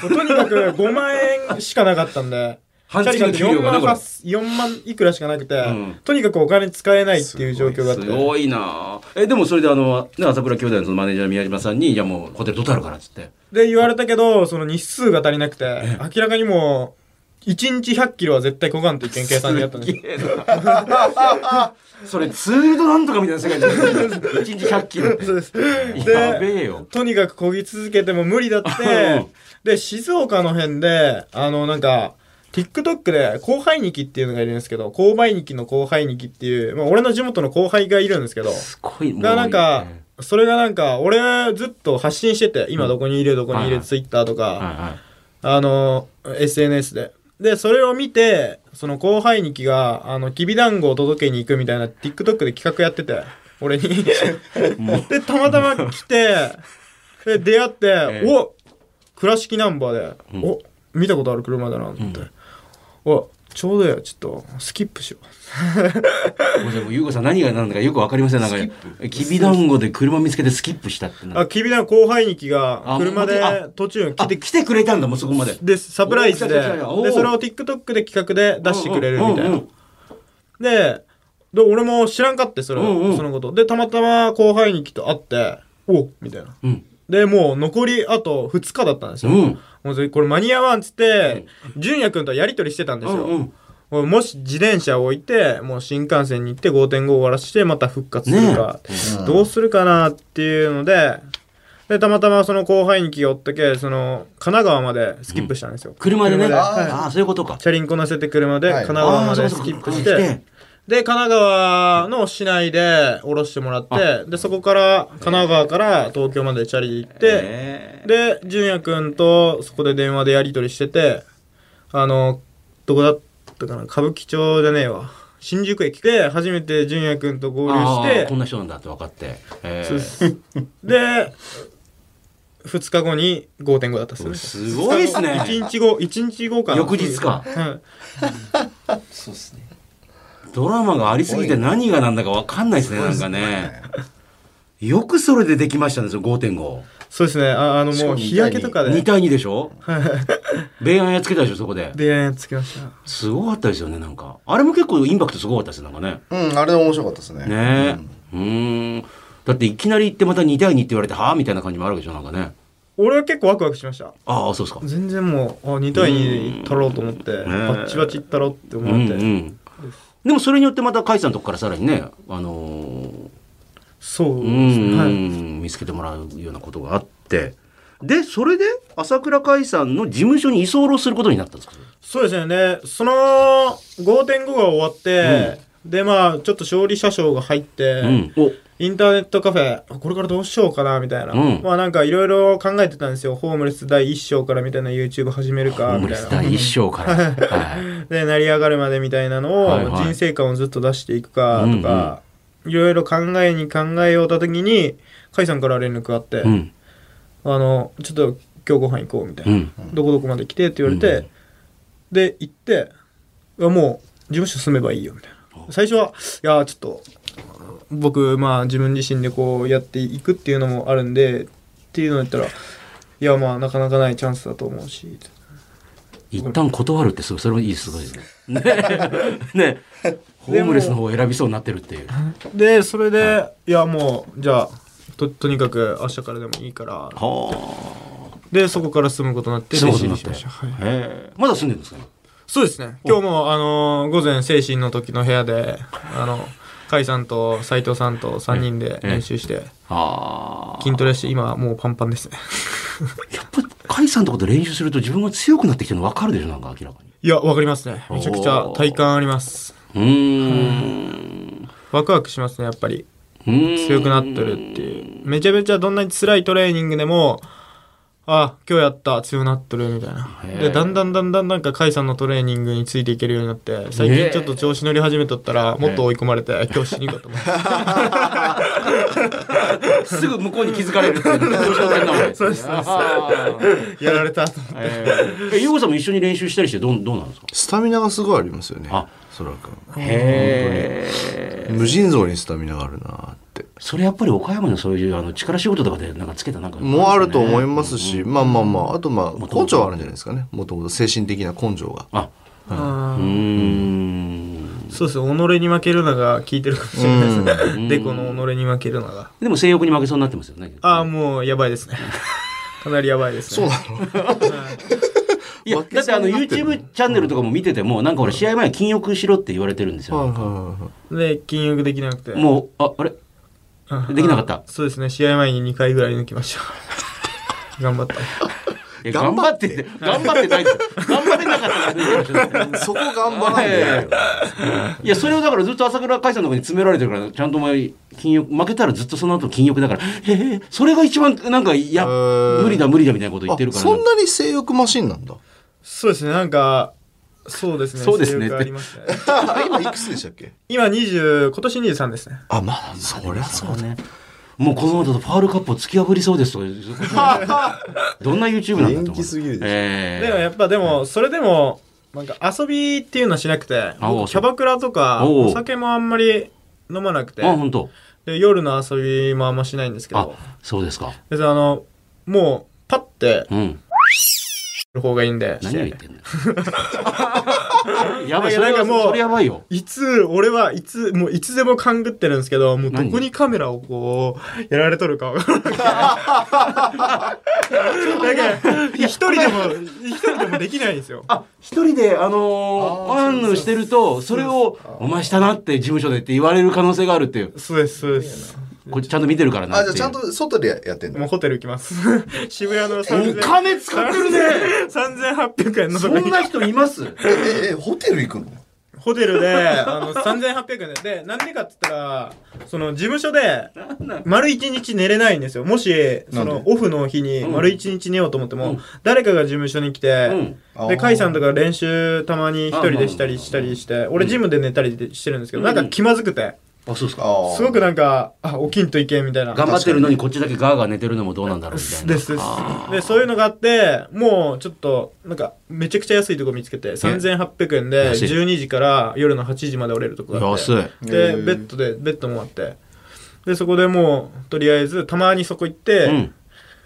とにかく5万円しかなかったんで。半月の給料4万がねこれ。8 4万いくらしかなくて、ん。とにかくお金使えないっていう状況があって。すごいな。え、でもそれであの、ね、朝倉兄弟のそのマネージャー宮島さんに、じゃあもうホテル取ってあるからっつって。で言われたけどその日数が足りなくて明らかにもう1日100キロは絶対こがんといけん計算でやったんですよ。(laughs) それツールドなんとかみたいな世界じゃない1日100キロ。そうです。やべえよ。とにかく漕ぎ続けても無理だっうん。てで静岡の辺であのなんか TikTok で後輩ニキっていうのがいるんですけど購買ニキの後輩ニキっていう、まあ、俺の地元の後輩がいるんですけど。すごい、がなんか、それがなんか俺ずっと発信してて今どこにいるどこにいる Twitter とか、はいはい。あの、SNS で。で、それを見て、その後輩にきが、あの、きびだんごを届けに行くみたいな TikTok で企画やってて、俺に。で、たまたま来て、で、出会って、ええお倉敷ナンバーで、うんお見たことある車だな、って。おちょうどや、ちょっと、スキップしよう。ゆうこさん何が何だかよくわかりません。なんか、きびだんごで車見つけてスキップしたってな。あ、きびだんご後輩にきが、あ車であ途中あ、来て、来てくれたんだ、もうそこまで。で、サプライズで、で、それを TikTok で企画で出してくれるみたいな。で、で俺も知らんかって、それ、そのこと。で、たまたま後輩に来て会って、おみたいな。うん。で、もう残りあと2日だったんですよ。うん。これ間に合わんっつって、純也くんとやりとりしてたんですよ。うんうん。もし自転車を置いて、もう新幹線に行って5.5終わらして、また復活するか、どうするかなっていうので、で、たまたまその後輩に来がおったけ、その、神奈川までスキップしたんですよ。車でね。車はい。ああ、そういうことか。チャリンコ乗せて車ではい。神奈川までスキップして、で、神奈川の市内で降ろしてもらって、で、そこから、神奈川から東京までチャリで行って、えーで、純也くんとそこで電話でやり取りしてて、あの、どこだったかな歌舞伎町じゃねえわ。新宿駅で初めて純也くんと合流してあーこん、な人なんだって分かって。えーそうですで、2日後に5.5だったっすね。すごいっすね1日後、1日後かな。翌日かはい。そうですね。ドラマがありすぎて何が何だか分かんないですね、なんかね。よくそれでできましたね、その5.5。そうですね。ああの、もう日焼けとか2で、対2でしょ？(laughs) 米安やっつけたでしょ、そこで。出会いつけました。すごかったですよね、なんか。あれも結構インパクトすごかったですよ、なんかね。うん、あれ面白かったですね。ねえ。うーん。だっていきなり行ってまた2対2って言われて、はあみたいな感じもあるわけでしょ、なんかね。俺は結構ワクワクしました。ああ、そうですか。全然もう、あ、2対2取ろうと思って、バッチバチいったろうってうん思って。うん。でもそれによってまた甲斐さんのとこからさらにね、あのーそううですね。ん、はい。見つけてもらうようなことがあって。で、それで朝倉海さんの事務所に居候することになったんですか？そうですね。で、その5.5が終わって、で、まあ、ちょっと勝利車掌が入って、うん。お、インターネットカフェ、これからどうしようかな、みたいな。うんまあなんかいろいろ考えてたんですよ。ホームレス第一章からみたいな YouTube 始めるホか、ームレスみたいな。第一章から。はい。(laughs) で、成り上がるまでみたいなのを、はいはい人生観をずっと出していくか、とか、いろいろ考えに考えようたときに、甲斐さんから連絡があって、うん。あの、ちょっと今日ご飯行こうみたいうな。ん。どこどこまで来てって言われて、うんで、行って、もう、事務所住めばいいよ、みたいな。最初は、いや、ちょっと、僕、まあ、自分自身でこうやっていくっていうのもあるんで、っていうのを言ったら、いや、まあ、なかなかないチャンスだと思うし、一旦断るってすごい、それもいい、すごいです (laughs) ね。ね。ね。(laughs) ホームレスの方を選びそうになってるっていう。で、それで、いや、もう、じゃあ、と、とにかく明日からでもいいから、はで、そこから住むことになって、住むことになって。はい。まだ住んでるんですか？そうですね。今日も、あのー午前精神の時の部屋で、あの、甲斐さんと斉藤さんと3人で練習して、ああ。筋トレして、今もうパンパンですね。(laughs) やっぱり、甲斐さんとこと練習すると自分が強くなってきてるの分かるでしょなんか明らかに。いや、わかりますね。めちゃくちゃ体感あります。うーん。ワクワクしますね、やっぱり。うーん強くなってるっていう。めちゃめちゃどんなに辛いトレーニングでも、あ、今日やった、強くなってるみたいな。で、だんだんだんだんなんか、甲斐さんのトレーニングについていけるようになって、最近ちょっと調子乗り始めとったら、もっと追い込まれて、今日死にかと思って。(laughs) すぐ向こうに気づかれるっていう。(laughs) そうですやられたと思って。えー。え、ゆうごさんも一緒に練習したりしてどうどうなんですか？スタミナがすごいありますよね。あそらく。んへえ。無尽蔵にスタミナがあるなってそれやっぱり岡山のそういうあの力仕事とかでなんかつけたなんかもあると思いますし、うんまあまあまああとまあ根性はあるんじゃないですかね。もともと精神的な根性が。ああうーーん。そうです己に負けるのが効いてるかもしれないですうん。(laughs) ね。デコの己に負けるのが。でも性欲に負けそうになってますよねああ、もうやばいですね。(laughs) かなりやばいですね。そうなの。い。やだってあの YouTube チャンネルとかも見ててもなんか俺試合前に禁欲しろって言われてるんですよ。はいはいはいで、禁欲できなくて。もうああれ？あできなかった。あそうですね。試合前に2回ぐらい抜きました。(laughs) 頑張った。頑張って。頑張ってないですよ。頑張れなかったからねそこ頑張らんで。えい。やそれをだからずっと朝倉海さんのとこに詰められてるからちゃんとお前禁欲負けたらずっとその後禁欲だからへえそれが一番なんかいや無理だ無理だみたいなこと言ってるあから。そんなに性欲マシンなんだ。そうですね。なんか、そうですね。そうですね。ね。(laughs) 今いくつでしたっけ？今20、今年23ですね。あまあそりゃそうだ。ね。もうこのままだとファールカップを突き破りそうですとか。(laughs) どんな YouTube なんだと思う。元気すぎるでしょ。えでもやっぱでも、それでも、なんか遊びっていうのはしなくて、キャバクラとか、お酒もあんまり飲まなくて。え、あ本当。で夜の遊びもあんましないんですけあど、そうですか。別にあの、もう、パッて、うんる方がいいんで、何を言ってんの (laughs) やばいなんかもうそれやばいよいつ、俺はいつ、もういつでも勘ぐってるんですけど、もうど何こにカメラをこう、やられとるかわからなくて。(laughs) なんか、一人でも、一人でもできないんですよ。あ一人であのーアンヌしてるとそれを「お前したな」って事務所でって言われる可能性があるっていうそうです、そうです。こっちちゃんと見てるからなっていう。あじゃあちゃんと外でやってんの？もうホテル行きます。(laughs) 渋谷のお3000金使ってるね3800 (laughs) 円のとこに。そんな人います？えええホテル行くの？ホテルで、あの、3800円で。で、なんでかって言ったら、その、事務所で、丸一日寝れないんですよ。もし、そのオフの日にうん。丸一日寝ようと思っても、うん。誰かが事務所に来て、うん。で、カイさんとか練習たまに一人でしたりしたりして、俺ジムで寝たりしてるんですけど、うん。なんか気まずくて、あそうですか。すごくなんか、あ、起きんといけんみたいな。頑張ってるのにこっちだけガーガー寝てるのもどうなんだろうみたいな。ですですでそういうのがあってもうちょっとなんかめちゃくちゃ安いとこ見つけて3800円で安い。12時から夜の8時まで折れるとこがあって。安い。でベッドでベッドもあって。でそこでもうとりあえずたまにそこ行って、うん。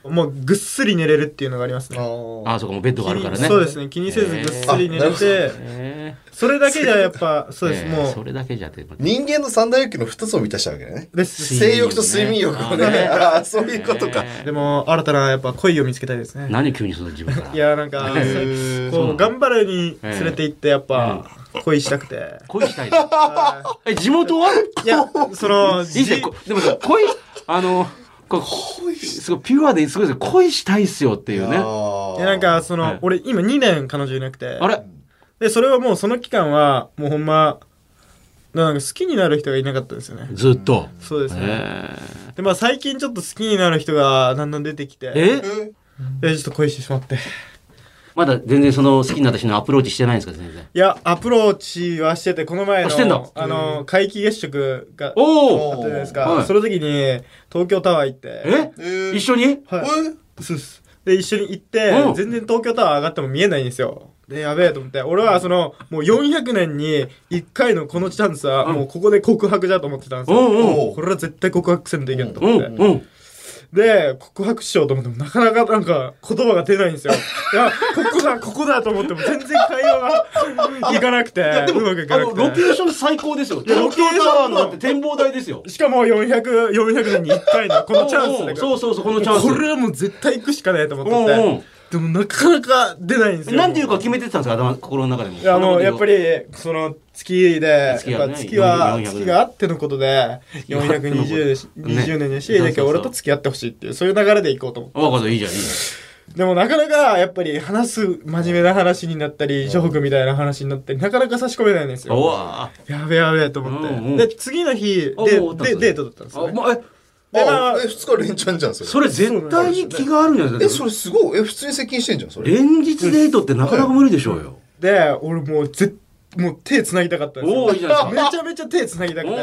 もうぐっすり寝れるっていうのがありますね。あそこもベッドがあるからね。そうですね。気にせずぐっすり寝れてへそれだけじゃやっぱーそうです、へーもそうれだけじゃって人間の三大欲求の二つを満たしたわけね。で性欲と睡眠欲をね。あああそういうことか。でも新たなやっぱ恋を見つけたいですね。何急にその自分から？いやなんか (laughs) こう頑張るに連れて行ってやっぱ恋したくて、恋したい (laughs) え地元は？いや、その、いいでもさ恋あのこうすごいピュアですごいですね。恋したいっすよっていうね。いやなんかその、はい俺今2年彼女いなくて。あれ？でそれはもうその期間はもうほんまなんか好きになる人がいなかったんですよね。ずっと。そうですね。へでまあ最近ちょっと好きになる人がだんだん出てきて。え？え？でちょっと恋してしまって。まだ全然その好きになった人にアプローチしてないんですか、全然。いや、アプローチはしてて、この前あしてんだの、あの、皆既月食が、あおおったじゃないですか。はい。その時に、東京タワー行って。え？えー。一緒に？はい。え？そうっす。で、一緒に行ってう。ん、全然東京タワー上がっても見えないんですよ。で、やべえと思って。俺はその、もう400年に1回のこのチャンスは、もうここで告白だと思ってたんですよ。これは絶対告白せんといけんとうん、思って。うん。で、告白しようと思っても、なかなかなんか言葉が出ないんですよ。いや、ここだ、ここだと思っても全然会話がいかなくて、うまくいかなくて。ロケーション最高ですよ。や東京タワーのだって展望台ですよ。しかも400、400年に1回のこのチャンスおうおうだから。そうそうそう、このチャンス。これはもう絶対行くしかないと思ってて。でもなかなか出ないんですよ。なんていうか決めてたんですか、頭、心の中でも。いやもうやっぱりその月で月やっぱ月は400月があってのことでがあってのこと。420ね20年だしだけど俺と付き合ってほしいっていうそういう流れでいこうと思って。わかった、いいじゃん、いいじでもなかなかやっぱり話す真面目な話になったりジョークみたいな話になったりなかなか差し込めないんですよ。わやべやべと思って、で次の日あでデートだったんですよ、でまああえ2日連チャンじゃんそれ。それ絶対に気があるんじゃないですか。えそれすごい。え普通に接近してんじゃんそれ連日デートってなかなか無理でしょうよ。で俺もうぜもう手繋ぎたかったんですよ。おーいいじゃないですか。めちゃめちゃ手繋ぎたくて。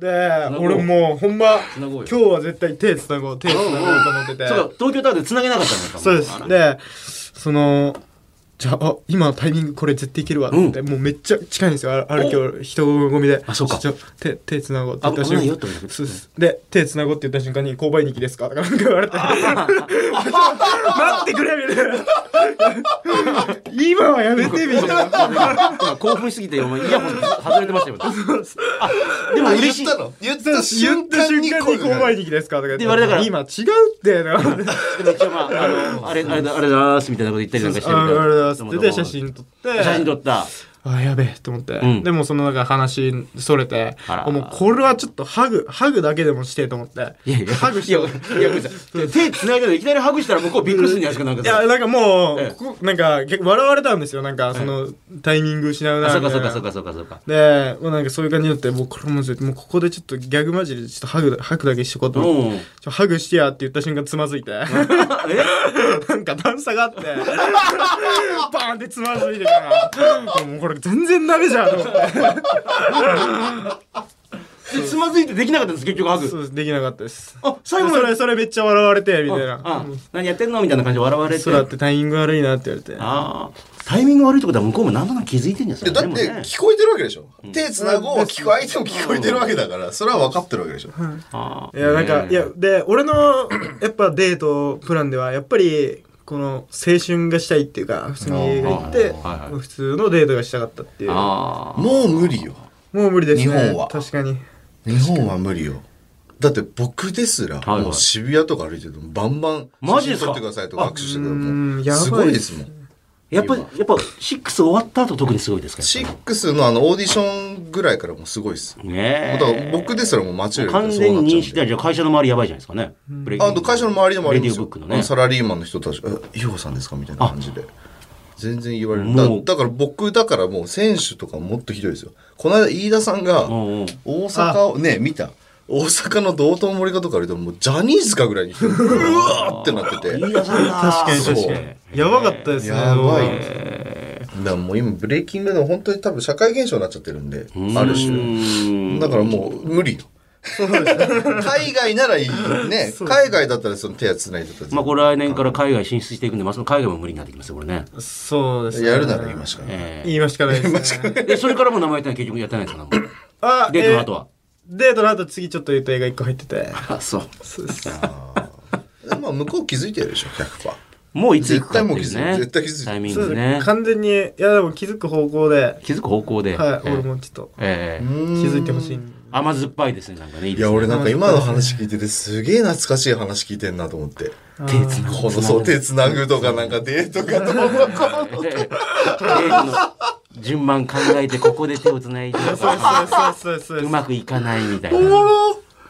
でごう俺もうほんま繋ごうよ。今日は絶対手繋ごう手繋ごうと思ってて。そうか、東京タワーで繋げなかったんですかそうです。で、その、じゃあ、あ、今タイミングこれ絶対いけるわって、うんもうめっちゃ近いんですよ。あ歩きを人混みで。あそうか手、手繋ごうって言った瞬間です。で、手繋ごうって言った瞬間に、購買日記ですか？とかなんか言われて。待ってくれ (laughs) みたいな。今はやめてみたいな。今興奮しすぎて、お前イヤホン外れてましたよ。あ、でもあ嬉しい。言ったの？言った言瞬間に購買日記ですか？とか言って。で言われたから今違うでも一応まあ、あの、あれ、あれだ、あれだーすみたいなこと言ったりなんかしてあみたいな。あれだっつってで写真撮って。写真撮った。あやべえと思って、うん。でもそのなんか話それてもうこれはちょっとハグハグだけでもしてと思って。いやいや、ハグしいや、いや、ごめんなさい。手繋いきなりハグしたら向こうびっくりするんじゃないですか、なんかさ。いやなんかもう、ええここなんか笑われたんですよ。なんかその、タイミング失うなあ、そうかそうかそうかそうかそうか。でもうなんかそういう感じになってもうこれももうここでちょっとギャグマジでちょっとハグだハグだけしとこうと思って、ハグしてやって言った瞬間つまずいて。え？(laughs) なんか段差があって。バーンってつまずいてからもうこれ全然ダメじゃんと思って。で (laughs) つまずいてできなかったんです、結局ハグ。そうです。できなかったです。あ、最後まで。それそれめっちゃ笑われてみたいな。あ、何やってんのみたいな感じで笑われて。そうだってタイミング悪いなって言われて。ああ。タイミング悪いってことは向こうも何となく気づいてんじゃん。だって聞こえてるわけでしょ、手つなごう聞こえ相手も聞こえてるわけだからそれは分かってるわけでしょ、ああいやなんかねいやで俺のやっぱデートプランではやっぱりこの青春がしたいっていうか普通に映画行ってあはいはい。普通のデートがしたかったっていう。もああ。もう無理よ。う無理ですね。日本は。確かに。日本は無理よ。だって僕ですら、はいはい。もう渋谷とか歩いててもバンバンマジですか？写真撮ってくださいとか握手してくださいうんやばいすごいですもんやっぱ、やっぱ、シックス終わった後特にすごいですかシやっックスのあのオーディションぐらいからもうすごいです。ねだから僕ですらもう間違いなく完全に認識じゃあ会社の周りやばいじゃないですかね。あと会社の周りでもありますよ。ね。サラリーマンの人たち「え優子さんですか?」みたいな感じで。全然言われる。だだから僕だからもう選手とかもっとひどいですよ。この間飯田さんが大阪をね見た大阪の道頓森かとか歩いてももうジャニーズかぐらいにうわーってなってて。確かにそう確かに。やばかったですね。やばい。だからもう今ブレイキングでも本当に多分社会現象になっちゃってるんであるう種。んだからもう無理。よ海外ならいい。ね。海外だったらその手つないでたらまあ、これ来年から海外進出していくんで、まあ、その海外も無理になってきますよ、これね。そうですね。やるなら言いましたから。え言いましかないですね。それからも名前ってのは結局やってないんですか、あデートの後は。えーデートの後次ちょっと言った映画1個入ってて。あ、そう。そうですまあ向こう気づいてるでしょ100%もういつ行くかっていう絶対もうね。気づい絶対気づいてる。タイミンそうです。グでね。完全にいやでも気づく方向で。気づく方向で。はいええ。俺もちょっとええ。気気づいてほしい。甘酸っぱいですね、なんかね。いいいですね。や俺なんか今の話聞いててすげえ懐かしい話聞いてんなと思って。(laughs) 手つなぐ。このそう手つなぐとかなんかデートかとか (laughs) ええ。(laughs) デートの順番考えて、ここで手をつないで、(laughs) そうそうそうそうそううまくいかないみたいな。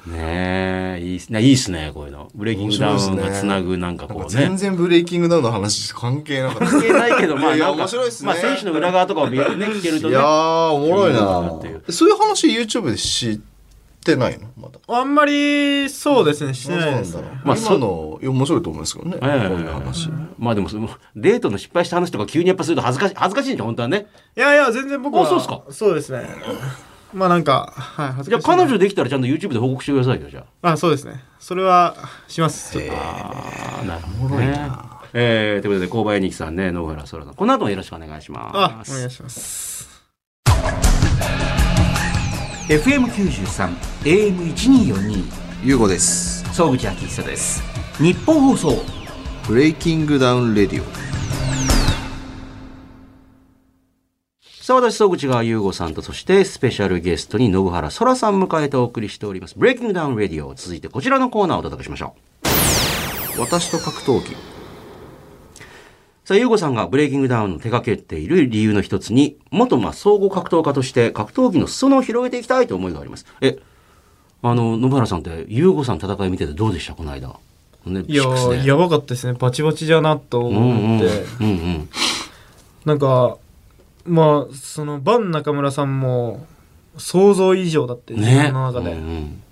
ねえ、いいっすね。いいっすね、こういうの。ブレイキングダウンがつなぐ、なんかこうね全。然ブレイキングダウンの話関係なかった関係ないけど、まあなんか、面白いっすねまあ選手の裏側とかを見ね、聞けるとね。いやーおもろいなそういう話 YouTube で知ってないの？まだ。あんまり、そうですね、してないですね。そうなんだろう。まあ今の、面白いと思うんですけどね。こうええいう話。まあでもその、デートの失敗した話とか急にやっぱすると恥ずかしい、恥ずかしいんだよ、本当はね。いやいや、全然僕は。あそうっすか？そうですね。まあなんか、はい、恥ずじゃあかしいな彼女できたらちゃんと YouTube で報告してくださいよ、じゃあ、そうですね。それは、します。ちょっとあ。あなるほどね。えー、ということで、購買日記さんね、野原空さん。この後もよろしくお願いしあま、す。お願いします。FM93、AM1242、ゆうごです。総口昭久です。日本放送。ブレイキングダウンレディオ。さあ、私、総口川優吾さんと、そして、スペシャルゲストに、信原空さん迎えてお送りしております。 BreakingDown RADIO。続いて、こちらのコーナーをお届けしましょう。私と格闘技。さあ、ゆうごさんがブレイキングダウンの手掛けている理由の一つに、元まあ総合格闘家として格闘技の裾野を広げていきたいという思いがあります。え、あの、野原さんって、ゆうごさん戦い見ててどうでした？この間。ね、いややばかったですね。バチバチじゃなとうんうん思って。うんうん。なんか、まあ、その、バン中村さんも、想像以上だって、自ね。分の中で。うんうん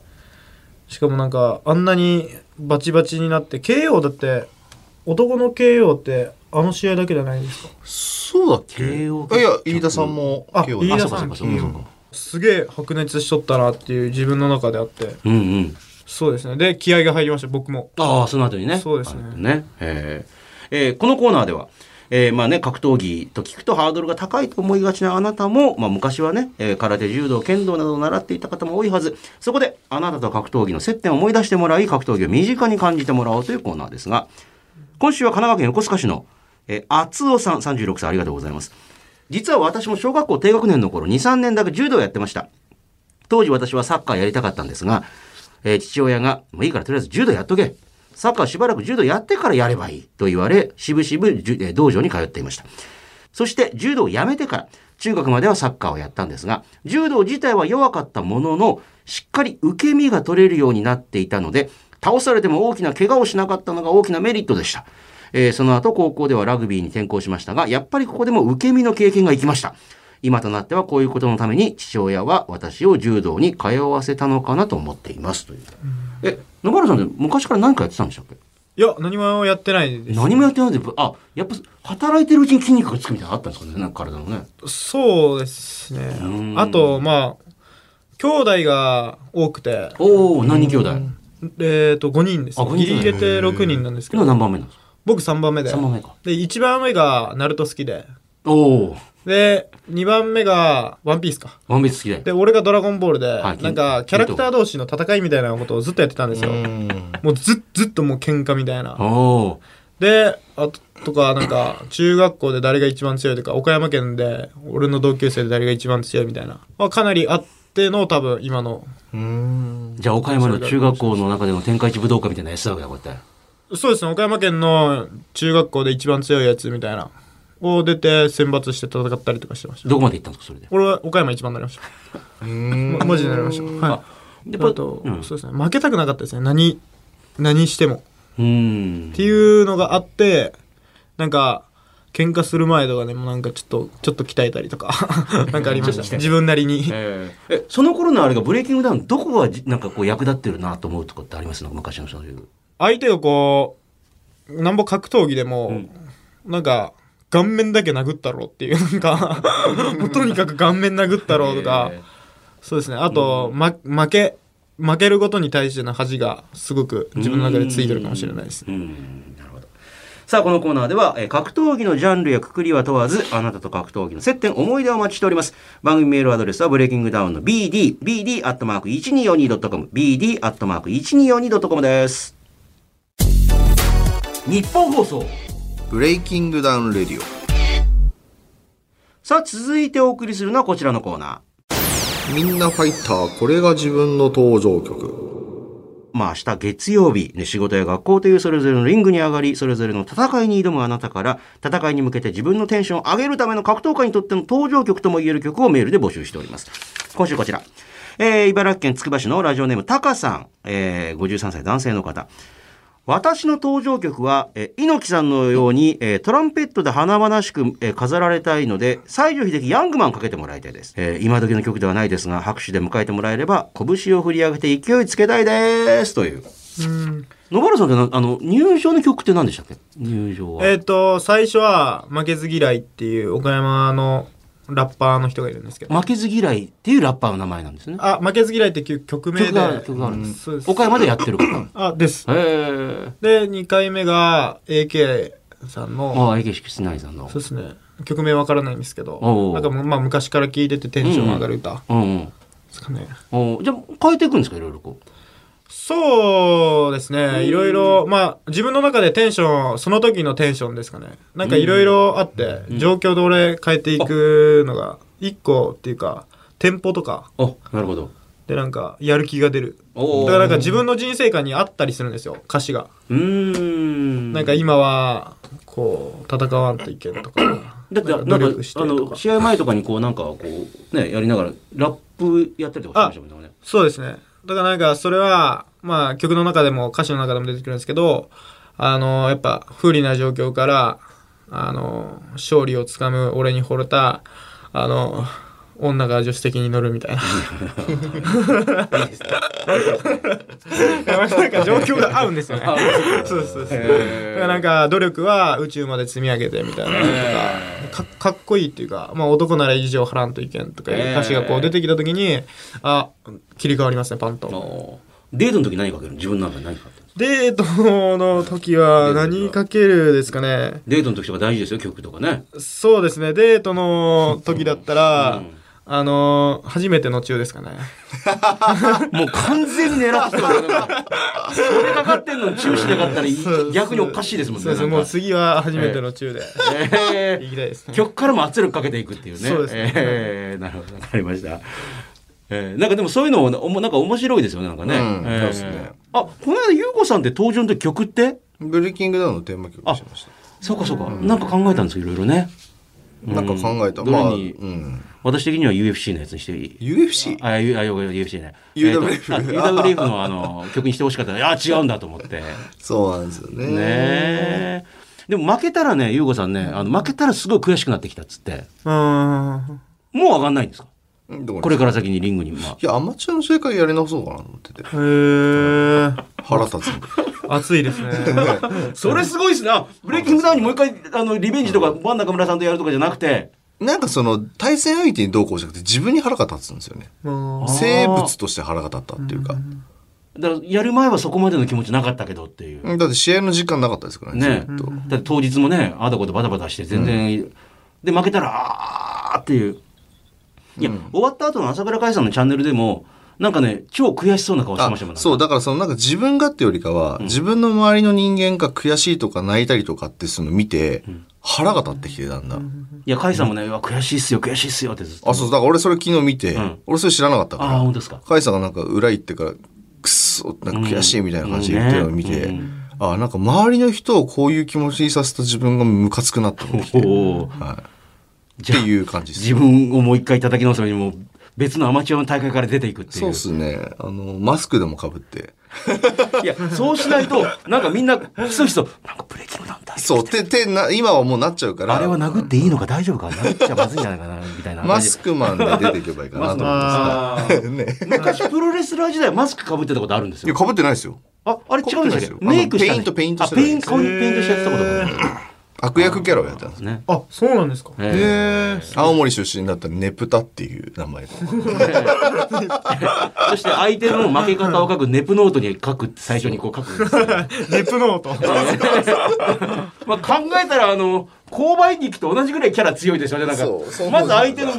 しかもなんか、あんなにバチバチになって、KO だって、男の KO って、あの試合だけじゃないですか？そうだっけ？KO あいや、飯田さんもあ KO あ、飯田さんかそうかそうか。すげえ白熱しとったなっていう自分の中であって。うんうん。そうですね。で、気合が入りました、僕も。ああ、その後にね。そうですねあね。えーえーこのコーナーでは、えーまあね、格闘技と聞くとハードルが高いと思いがちなあなたも、まあ昔はね、えー空手、柔道、剣道などを習っていた方も多いはず。そこで、あなたと格闘技の接点を思い出してもらい、格闘技を身近に感じてもらおうというコーナーですが、今週は神奈川県横須賀市の、えー、厚尾さん、36歳、ありがとうございます。実は私も小学校低学年の頃、2、3年だけ柔道やってました。当時私はサッカーやりたかったんですが、えー父親が、もういいからとりあえず柔道やっとけ。サッカーしばらく柔道やってからやればいい。と言われ、しぶしぶえ道場に通っていました。そして柔道をやめてから、中学まではサッカーをやったんですが、柔道自体は弱かったものの、しっかり受け身が取れるようになっていたので、倒されても大きな怪我をしなかったのが大きなメリットでした。えーその後高校ではラグビーに転校しましたが、やっぱりここでも受け身の経験が生きました。今となってはこういうことのために父親は私を柔道に通わせたのかなと思っていますという。え、野原さんって昔から何かやってたんでしたっけ？いや、何もやってないです。何もやってないんで、あ、やっぱ働いてるうちに筋肉がつくみたいなのあったんですかね、なんか体のね。そうですねん。あと、まあ、兄弟が多くて、おお、何人兄弟？えっと、5人ですギリ入れて6人なんですけ今ど、何番目なんですか？僕3番目で。3番目か。で、1番目がナルト好きで、おお、で、2番目がワンピースか。ワンピース好きで。で、俺がドラゴンボールで、はいなんか、キャラクター同士の戦いみたいなことをずっとやってたんですよ。もうず、ずっともう喧嘩みたいな。おお、で、あととか、なんか、中学校で誰が一番強いとか、岡山県で俺の同級生で誰が一番強いみたいな。まあ、かなりあっての多分今の。うん。じゃあ岡山の中学校の中での天下一武道家みたいなやつだわけだ、こうやって。そうですね、岡山県の中学校で一番強いやつみたいな。を出て選抜して戦ったりとかしてました。どこまで行ったんですか、それで？俺は岡山一番になりました。まマジでなりました。はい。やっぱあと、うんそうですね、負けたくなかったですね。何、何しても。うーんっ。ていうのがあって、なんか、喧嘩する前とかでもなんかちょっと、ちょっと鍛えたりとか、(laughs) なんかありました。自分なりに。えーえ、その頃のあれがブレイキングダウン、どこがじなんかこう役立ってるなと思うとかってあります？昔のそういう。相手をこう、なんぼ格闘技でも、なんか、顔面だけ殴ったろうっていう、なんか、(laughs) とにかく顔面殴ったろうとか、えそうですね。あと、ま、負け、負けることに対しての恥がすごく自分の中でついてるかもしれないですー。うん。さあ、このコーナーでは、えー格闘技のジャンルやくくりは問わず、あなたと格闘技の接点、思い出をお待ちしております。番組メールアドレスは、 BreakingDown の BD、BD-1242.com、BD-1242.com です。日本放送。 BreakingDown RADIO。さあ、続いてお送りするのはこちらのコーナー。みんなファイター、これが自分の登場曲。まあ明日月曜日、ね、仕事や学校というそれぞれのリングに上がり、それぞれの戦いに挑むあなたから、戦いに向けて自分のテンションを上げるための格闘家にとっての登場曲とも言える曲をメールで募集しております。今週こちら。えー、茨城県つくば市のラジオネームタカさん、えー、53歳男性の方。私の登場曲は、えー猪木さんのように、えートランペットで華々しく、えー飾られたいので、西城秀樹ヤングマンかけてもらいたいです。えー今時の曲ではないですが、拍手で迎えてもらえれば、拳を振り上げて勢いつけたいです。という。うん野原さんってなあの、入場の曲って何でしたっけ？入場は。えっ、と、最初は、負けず嫌いっていう岡山のラッパーの人がいるんですけど。負けず嫌いっていうラッパーの名前なんですね。あ、負けず嫌いっていう曲名で。曲がある曲があるんですそうです。岡山でやってる方。(coughs) あ、です。へえ。で、2回目が AK さんの、ああ、池敷内さんのそう。ですね。曲名わからないんですけどなんかまあ昔から聴いててテンション上がる歌でうんうん。すかね。おじゃあ、変えていくんですかいろいろこう。そうですね。いろいろ、まあ自分の中でテンション、その時のテンションですかね。なんかいろいろあって、状況で俺変えていくのが、一個っていうか、テンポとかお、なるほど。でなんかやる気が出る。だからなんか自分の人生観にあったりするんですよ、歌詞が。うーん。なんか今は、こう、戦わんといけんとか。だって、なん努か、あの、か。試合前とかにこう、なんかこう、ね、やりながら、ラップやったりとかしてましたもんね。そうですね。だからなんかそれは、まあ曲の中でも歌詞の中でも出てくるんですけど、あの、やっぱ不利な状況から、あの、勝利をつかむ俺に惚れた、あの、女が助手席に乗るみたいな。(laughs) なんか状況が合うんですよね。(laughs) そうそうです。だからなんか努力は宇宙まで積み上げてみたいなのとか、かかっこいいっていうか、まあ男なら以上払わんといけんとかいう歌詞がこう出てきた時に、あ、切り替わりますね、パンと。おデートの時何かけるの？自分の中で何かデートの時は何かけるですかね。デートの時とか大事ですよ、曲とかね。そうですね、デートの時だったら、うんあのー初めての中ですかね。(laughs) もう完全に狙ってますよ。なんかそれかかってんのに中止でかったらい逆におかしいですもんね。そうですね、なんかもう次は初めての中で。え (laughs) きたいですね。曲からも圧力かけていくっていうね。そうですねえーなるほど、わかりました。えーなんかでもそういうのおもなんか面白いですよね、なんかね。うんえーそうねあ、この間、ゆうこさんって登場の時曲って？ブレイキングダウンのテーマ曲にしました。そうかそうか。なんか考えたんですよ、いろいろね。なんか考えた。うんまあ、うん。私的には UFC のやつにしていい UFC? あ、U- あ、UFC ね。UWF えー UWF のあの、曲にしてほしかったら、いや、違うんだと思って。ねそうなんですよね。え。でも負けたらね、ゆうこさんね、あの、負けたらすごい悔しくなってきたっつって、うーん。もう上がんないんですか？うんどこれから先にリングに、まあ。いや、アマチュアの世界やり直そうかなと思ってて。へー。腹立つ。熱いです (laughs) ね。それすごいっすね。あブレイキングダウンにもう一回、あの、リベンジとか、バン中村さんとやるとかじゃなくて、なんかその、対戦相手にどうこうじゃなくて、自分に腹が立つんですよね。うん生物として腹が立ったっていうか。だから、やる前はそこまでの気持ちなかったけどっていう。だって試合の時間なかったですからね、ねずっと。だって当日もね、ああだことバタバタして全然、で、負けたら、あーっていう。いや、終わった後の朝倉海さんのチャンネルでも、なんかね、超悔しそうな顔してましたもんあそう、だからそのなんか自分がってよりかは、自分の周りの人間が悔しいとか泣いたりとかってその見て、腹が立ってきてだんだん。いや、海さんもね、悔しいっすよ、悔しいっすよってずっと。あ、そう、だから俺それ昨日見て、うん俺それ知らなかったから、本当ですか。カイさんがなんか裏行ってから、くっそ、なんか悔しいみたいな感じで言ってるのを見て、うんねあ、なんか周りの人をこういう気持ちにさせた自分がムカつくなって思ってきて、はい。っていう感じです。自分をもう一回叩き直すのにもう別のアマチュアの大会から出ていくっていう。そうっすね。あの、マスクでも被って。いや、そうしないと、(laughs) なんかみんな、ひそひそ、なんかブレーキングなんだ。そう、て、て、な、今はもうなっちゃうから。あれは殴っていいのか大丈夫か殴っちゃまずいんじゃないかな、みたいな。マスクマンで出ていけばいいか (laughs) なと思ってあーさ。ね。昔プロレスラー時代マスク被ってたことあるんですいや、よ。被ってないですよ。あ、あれ違うんですよメイクしたペイントペイントあ、してたペイント、顔にペイントしてやってたことがある悪役キャラをやってたんです。ね。あ、そうなんですか。えへ青森出身だったらネプタっていう名前で。(laughs) そして相手の負け方を書くネプノートに書くって最初にこう書くんですよ。ー。(laughs) ネプノート。(laughs) まあ考えたら、あの、勾配ニキと同じぐらいキャラ強いですよね。なんかそうそう、まず相手の、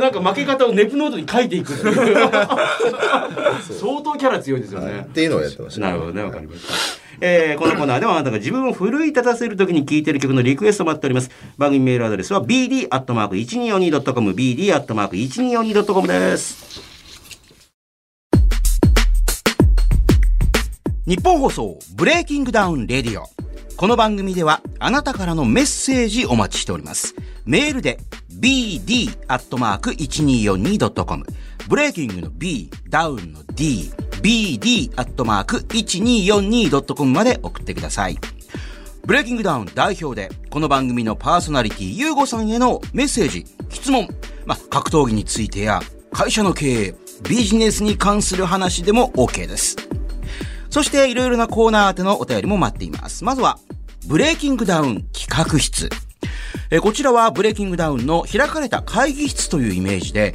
なんか負け方をネプノートに書いていくっていう。相当キャラ強いですよね。っていうのをやってました。なるほどね、わかりました。えーこのコーナーではあなたが自分を奮い立たせるときに聴いてる曲のリクエストを待っております。番組メールアドレスは bd.1242.com、bd.1242.com です。日本放送 BreakingDown RADIO。この番組ではあなたからのメッセージお待ちしております。メールで bd.1242.com ブレイキングの B、ダウンの D、bd.1242.com まで送ってください。ブレイキングダウン代表で、この番組のパーソナリティ、ゆうごさんへのメッセージ、質問、まあ、格闘技についてや、会社の経営、ビジネスに関する話でも OK です。そして、いろいろなコーナー宛てのお便りも待っています。まずは、ブレイキングダウン企画室。えこちらはブレイキングダウンの開かれた会議室というイメージで、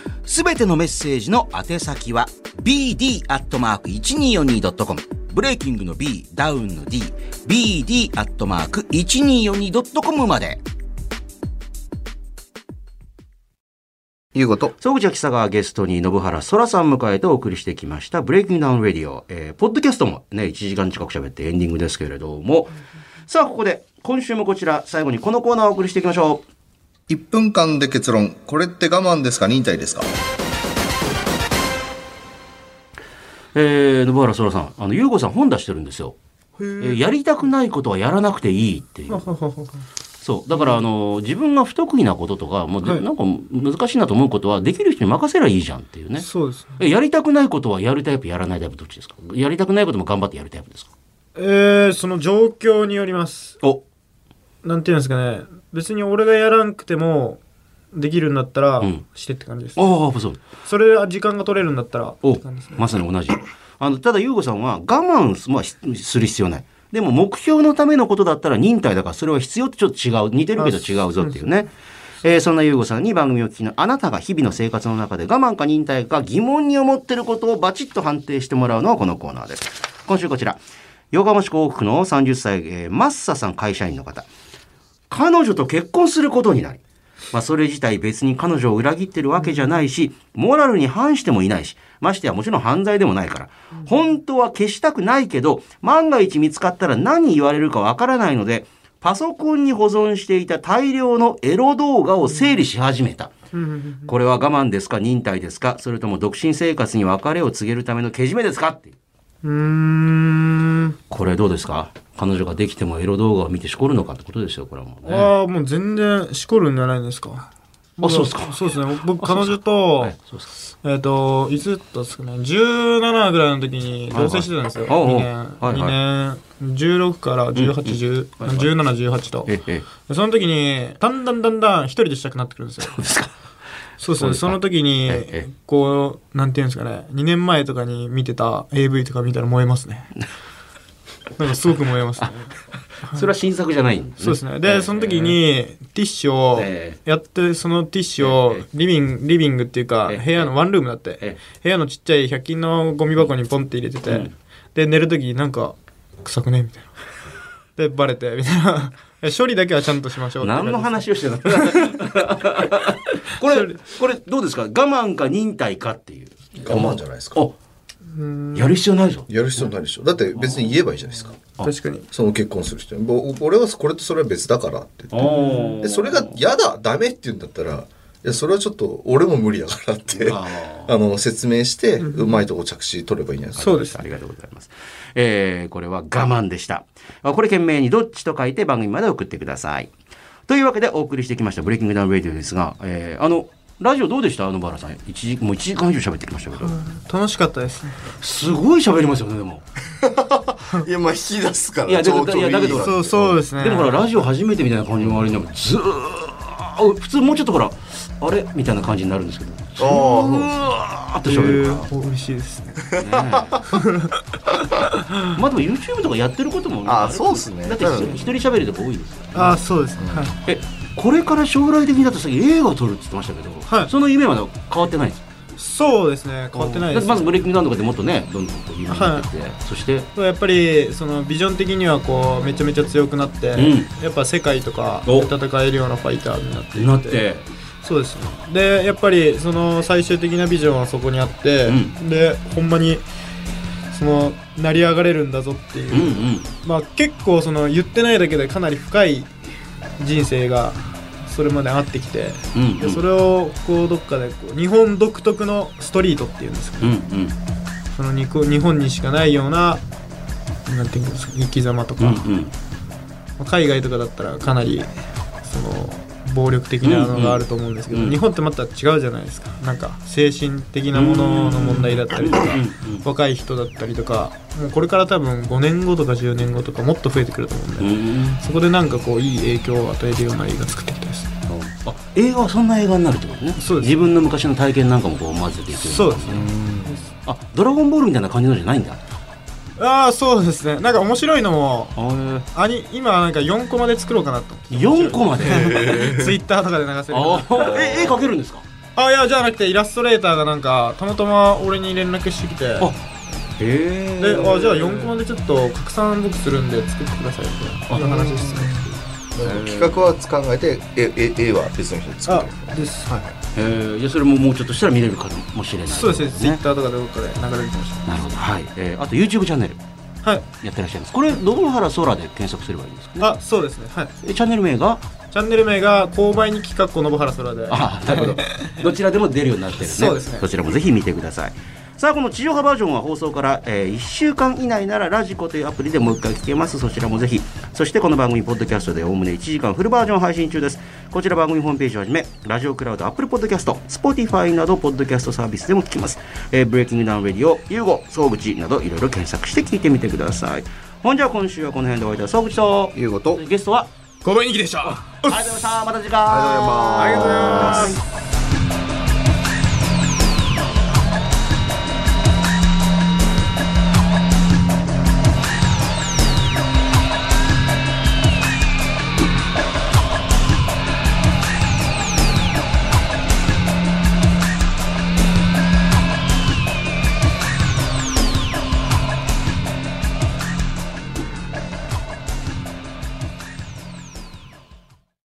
すべてのメッセージの宛先は bd.1242.com ブレイキングの B、ダウンの D、bd.1242.com まで。いうこと。総口秋佐がゲストに信原そらさん迎えてお送りしてきました、 BreakingDown RADIO。えー、ポッドキャストもね、1時間近く喋ってエンディングですけれども、さあ、ここで、今週もこちら、最後にこのコーナーをお送りしていきましょう。1分間で結論。これって我慢ですか？忍耐ですか？えー、信原そらさん、あの、ゆうごさん本出してるんですよ。えーやりたくないことはやらなくていいっていう。(laughs) そう。だから、あの、自分が不得意なこととか、もうで、はいなんか難しいなと思うことは、できる人に任せりゃいいじゃんっていうね。そうですね。えやりたくないことはやるタイプ、やらないタイプ、どっちですか？やりたくないことも頑張ってやるタイプですか？えー、その状況によります。お、なんていうんですかね。別に俺がやらんくても、できるんだったらうん、してって感じです。ああ、そう。それは時間が取れるんだったら、おって感じですね。まさに同じ。あの、ただ、ゆうごさんは我慢す,、まあ、しする必要ない。でも、目標のためのことだったら忍耐だから、それは必要ってちょっと違う。似てるけど違うぞっていうね。えーそんなゆうごさんに番組を聞きのあなたが日々の生活の中で我慢か忍耐か疑問に思ってることをバチッと判定してもらうのはこのコーナーです。今週こちら。横浜市港北区の30歳、えーマッサさん会社員の方。彼女と結婚することになり、まあそれ自体別に彼女を裏切ってるわけじゃないし、モラルに反してもいないし、ましてやもちろん犯罪でもないから、本当は消したくないけど、万が一見つかったら何言われるかわからないので、パソコンに保存していた大量のエロ動画を整理し始めた。これは我慢ですか忍耐ですかそれとも独身生活に別れを告げるためのけじめですかってう。うーん。これどうですか？彼女ができてもエロ動画を見てしこるのかってことですよ、これはもうね。ああ、もう全然しこるんじゃないんですか。あそうですかそうですね。僕、彼女とはい。えっ、と、いつだっすかね、17ぐらいの時に同棲してたんですよ。はいはい2年。はいはい2年、16から18、10、17、18と。ええ、でその時に、だんだんだんだん一人でしたくなってくるんですよ。そうですか。そうですね。そうその時にええ、こう、なんていうんですかね、2年前とかに見てた AV とか見たら燃えますね。(laughs) なんかすごく燃えますね。(laughs) それは新作じゃないんですね。そうですね。で、その時にティッシュをえやって、そのティッシュをええリビング、リビングっていうか、ええ部屋のワンルームだってえ、部屋のちっちゃい100均のゴミ箱にポンって入れててうん、で、寝る時なんか、臭くね？みたいな。で、バレて、みたいな。処理だけはちゃんとしましょうって何の話をしてるの？(laughs) これ、これどうですか？我慢か忍耐かっていう。我慢じゃないですか。あ、やる必要ないぞ。やる必要ないでしょ。だって別に言えばいいじゃないですか。確かに。その結婚する人に。ぼ俺はこれとそれは別だからって言って。おでそれが嫌だ、ダメって言うんだったら、いや、それはちょっと俺も無理だからって、ああの、説明して、うまいとこ着地取ればいいんじゃないですか。そうですあ。りがとうございます。えー、これは我慢でした。あこれ件名にどっちと書いて番組まで送ってください。というわけでお送りしてきました BreakingDown RADIO ですが、えー、あの、ラジオどうでした？あのバラさん。一時、もう1時間以上喋ってきましたけど。楽しかったですね。すごい喋りますよね、でも。(laughs) いや、まあ、引き出すから。いやだけどちょうどいやだけどそう、そうですね。でもほら、ラジオ初めてみたいな感じの割には、ずーっ普通もうちょっとほら、あれ？みたいな感じになるんですけど、ずああ、ーっとえ喋るかー。お嬉しいですね。ら。ね (laughs) まあでも YouTube とかやってることもあそうっすね。だって一人喋りとか多いですよ。あ、そうですね。はい。え、これから将来的にだとさっき映画を撮るって言ってましたけど、はい。その夢は変わってないんですそうですね。変わってないです。だってまずブレイキングダウンとかでもっとね、どんどんこう有名になってきて、そして、やっぱりそのビジョン的にはこうめちゃめちゃ強くなって、うん。やっぱ世界とかお。戦えるようなファイターになっていなって、そうです。ねでやっぱりその最終的なビジョンはそこにあって、うでほんまにその成り上がれるんだぞっていう、うんうん。まあ結構その言ってないだけでかなり深い人生がそれまであってきて、うんうん。でそれをこうどっかでこう日本独特のストリートっていうんですか。うんうん。その日本にしかないようななんていうんですか生き様とか、うんうん。まあ海外とかだったらかなりその暴力的なのがあると思うんですけど、うん。うん日本ってまた違うじゃないですか。なんか精神的なものの問題だったりとか、うんうん若い人だったりとかもうこれから多分5年後とか10年後とかもっと増えてくると思うんで、うん。そこでなんかこういい影響を与えるような映画作っていきたいですねあ映画はそんな映画になるってことね。そうです。自分の昔の体験なんかもこう混ぜていくそうですね。あドラゴンボールみたいな感じのじゃないんだああそうですね。なんか面白いのもあアニ今なんか4コマで作ろうかなと。思って4個までツイッターとかで流せるえ絵描けるんですか？あいやじゃなくてイラストレーターがなんかたまたま俺に連絡してきて。あへであじゃあ4コマでちょっと拡散僕するんで作ってくださいみたいな話ですね。企画は考えて、え、え、絵は別の人で作る。あです。はいえー、じゃあそれももうちょっとしたら見れるかもしれない。そうですね。ツイッターとかでどっかで流れるかもしれないなるほど。はい、えー、あと YouTube チャンネル。はい。やってらっしゃいます。これ野原空で検索すればいいんですかね？あそうですね。はい。えチャンネル名が？チャンネル名が購買に企画この原空で。あなるほど。(laughs) どちらでも出るようになってるね。そうですね。どちらもぜひ見てくださいさあこの地上波バージョンは放送から、え1週間以内ならラジコというアプリでもう一回聞けます。そちらもぜひそしてこの番組ポッドキャストでおおむね1時間フルバージョン配信中です。こちら番組ホームページをはじめラジオクラウドアップルポッドキャスト Spotify などポッドキャストサービスでも聞きます、えーブレイキングダウンレディオユーゴ総口などいろいろ検索して聞いてみてください。ほんじゃあ今週はこの辺でお会いいたい総口ということ。ゲストは？購買に来でした。ありがとうございました。また次回。ありがとうございます。ありがとうございます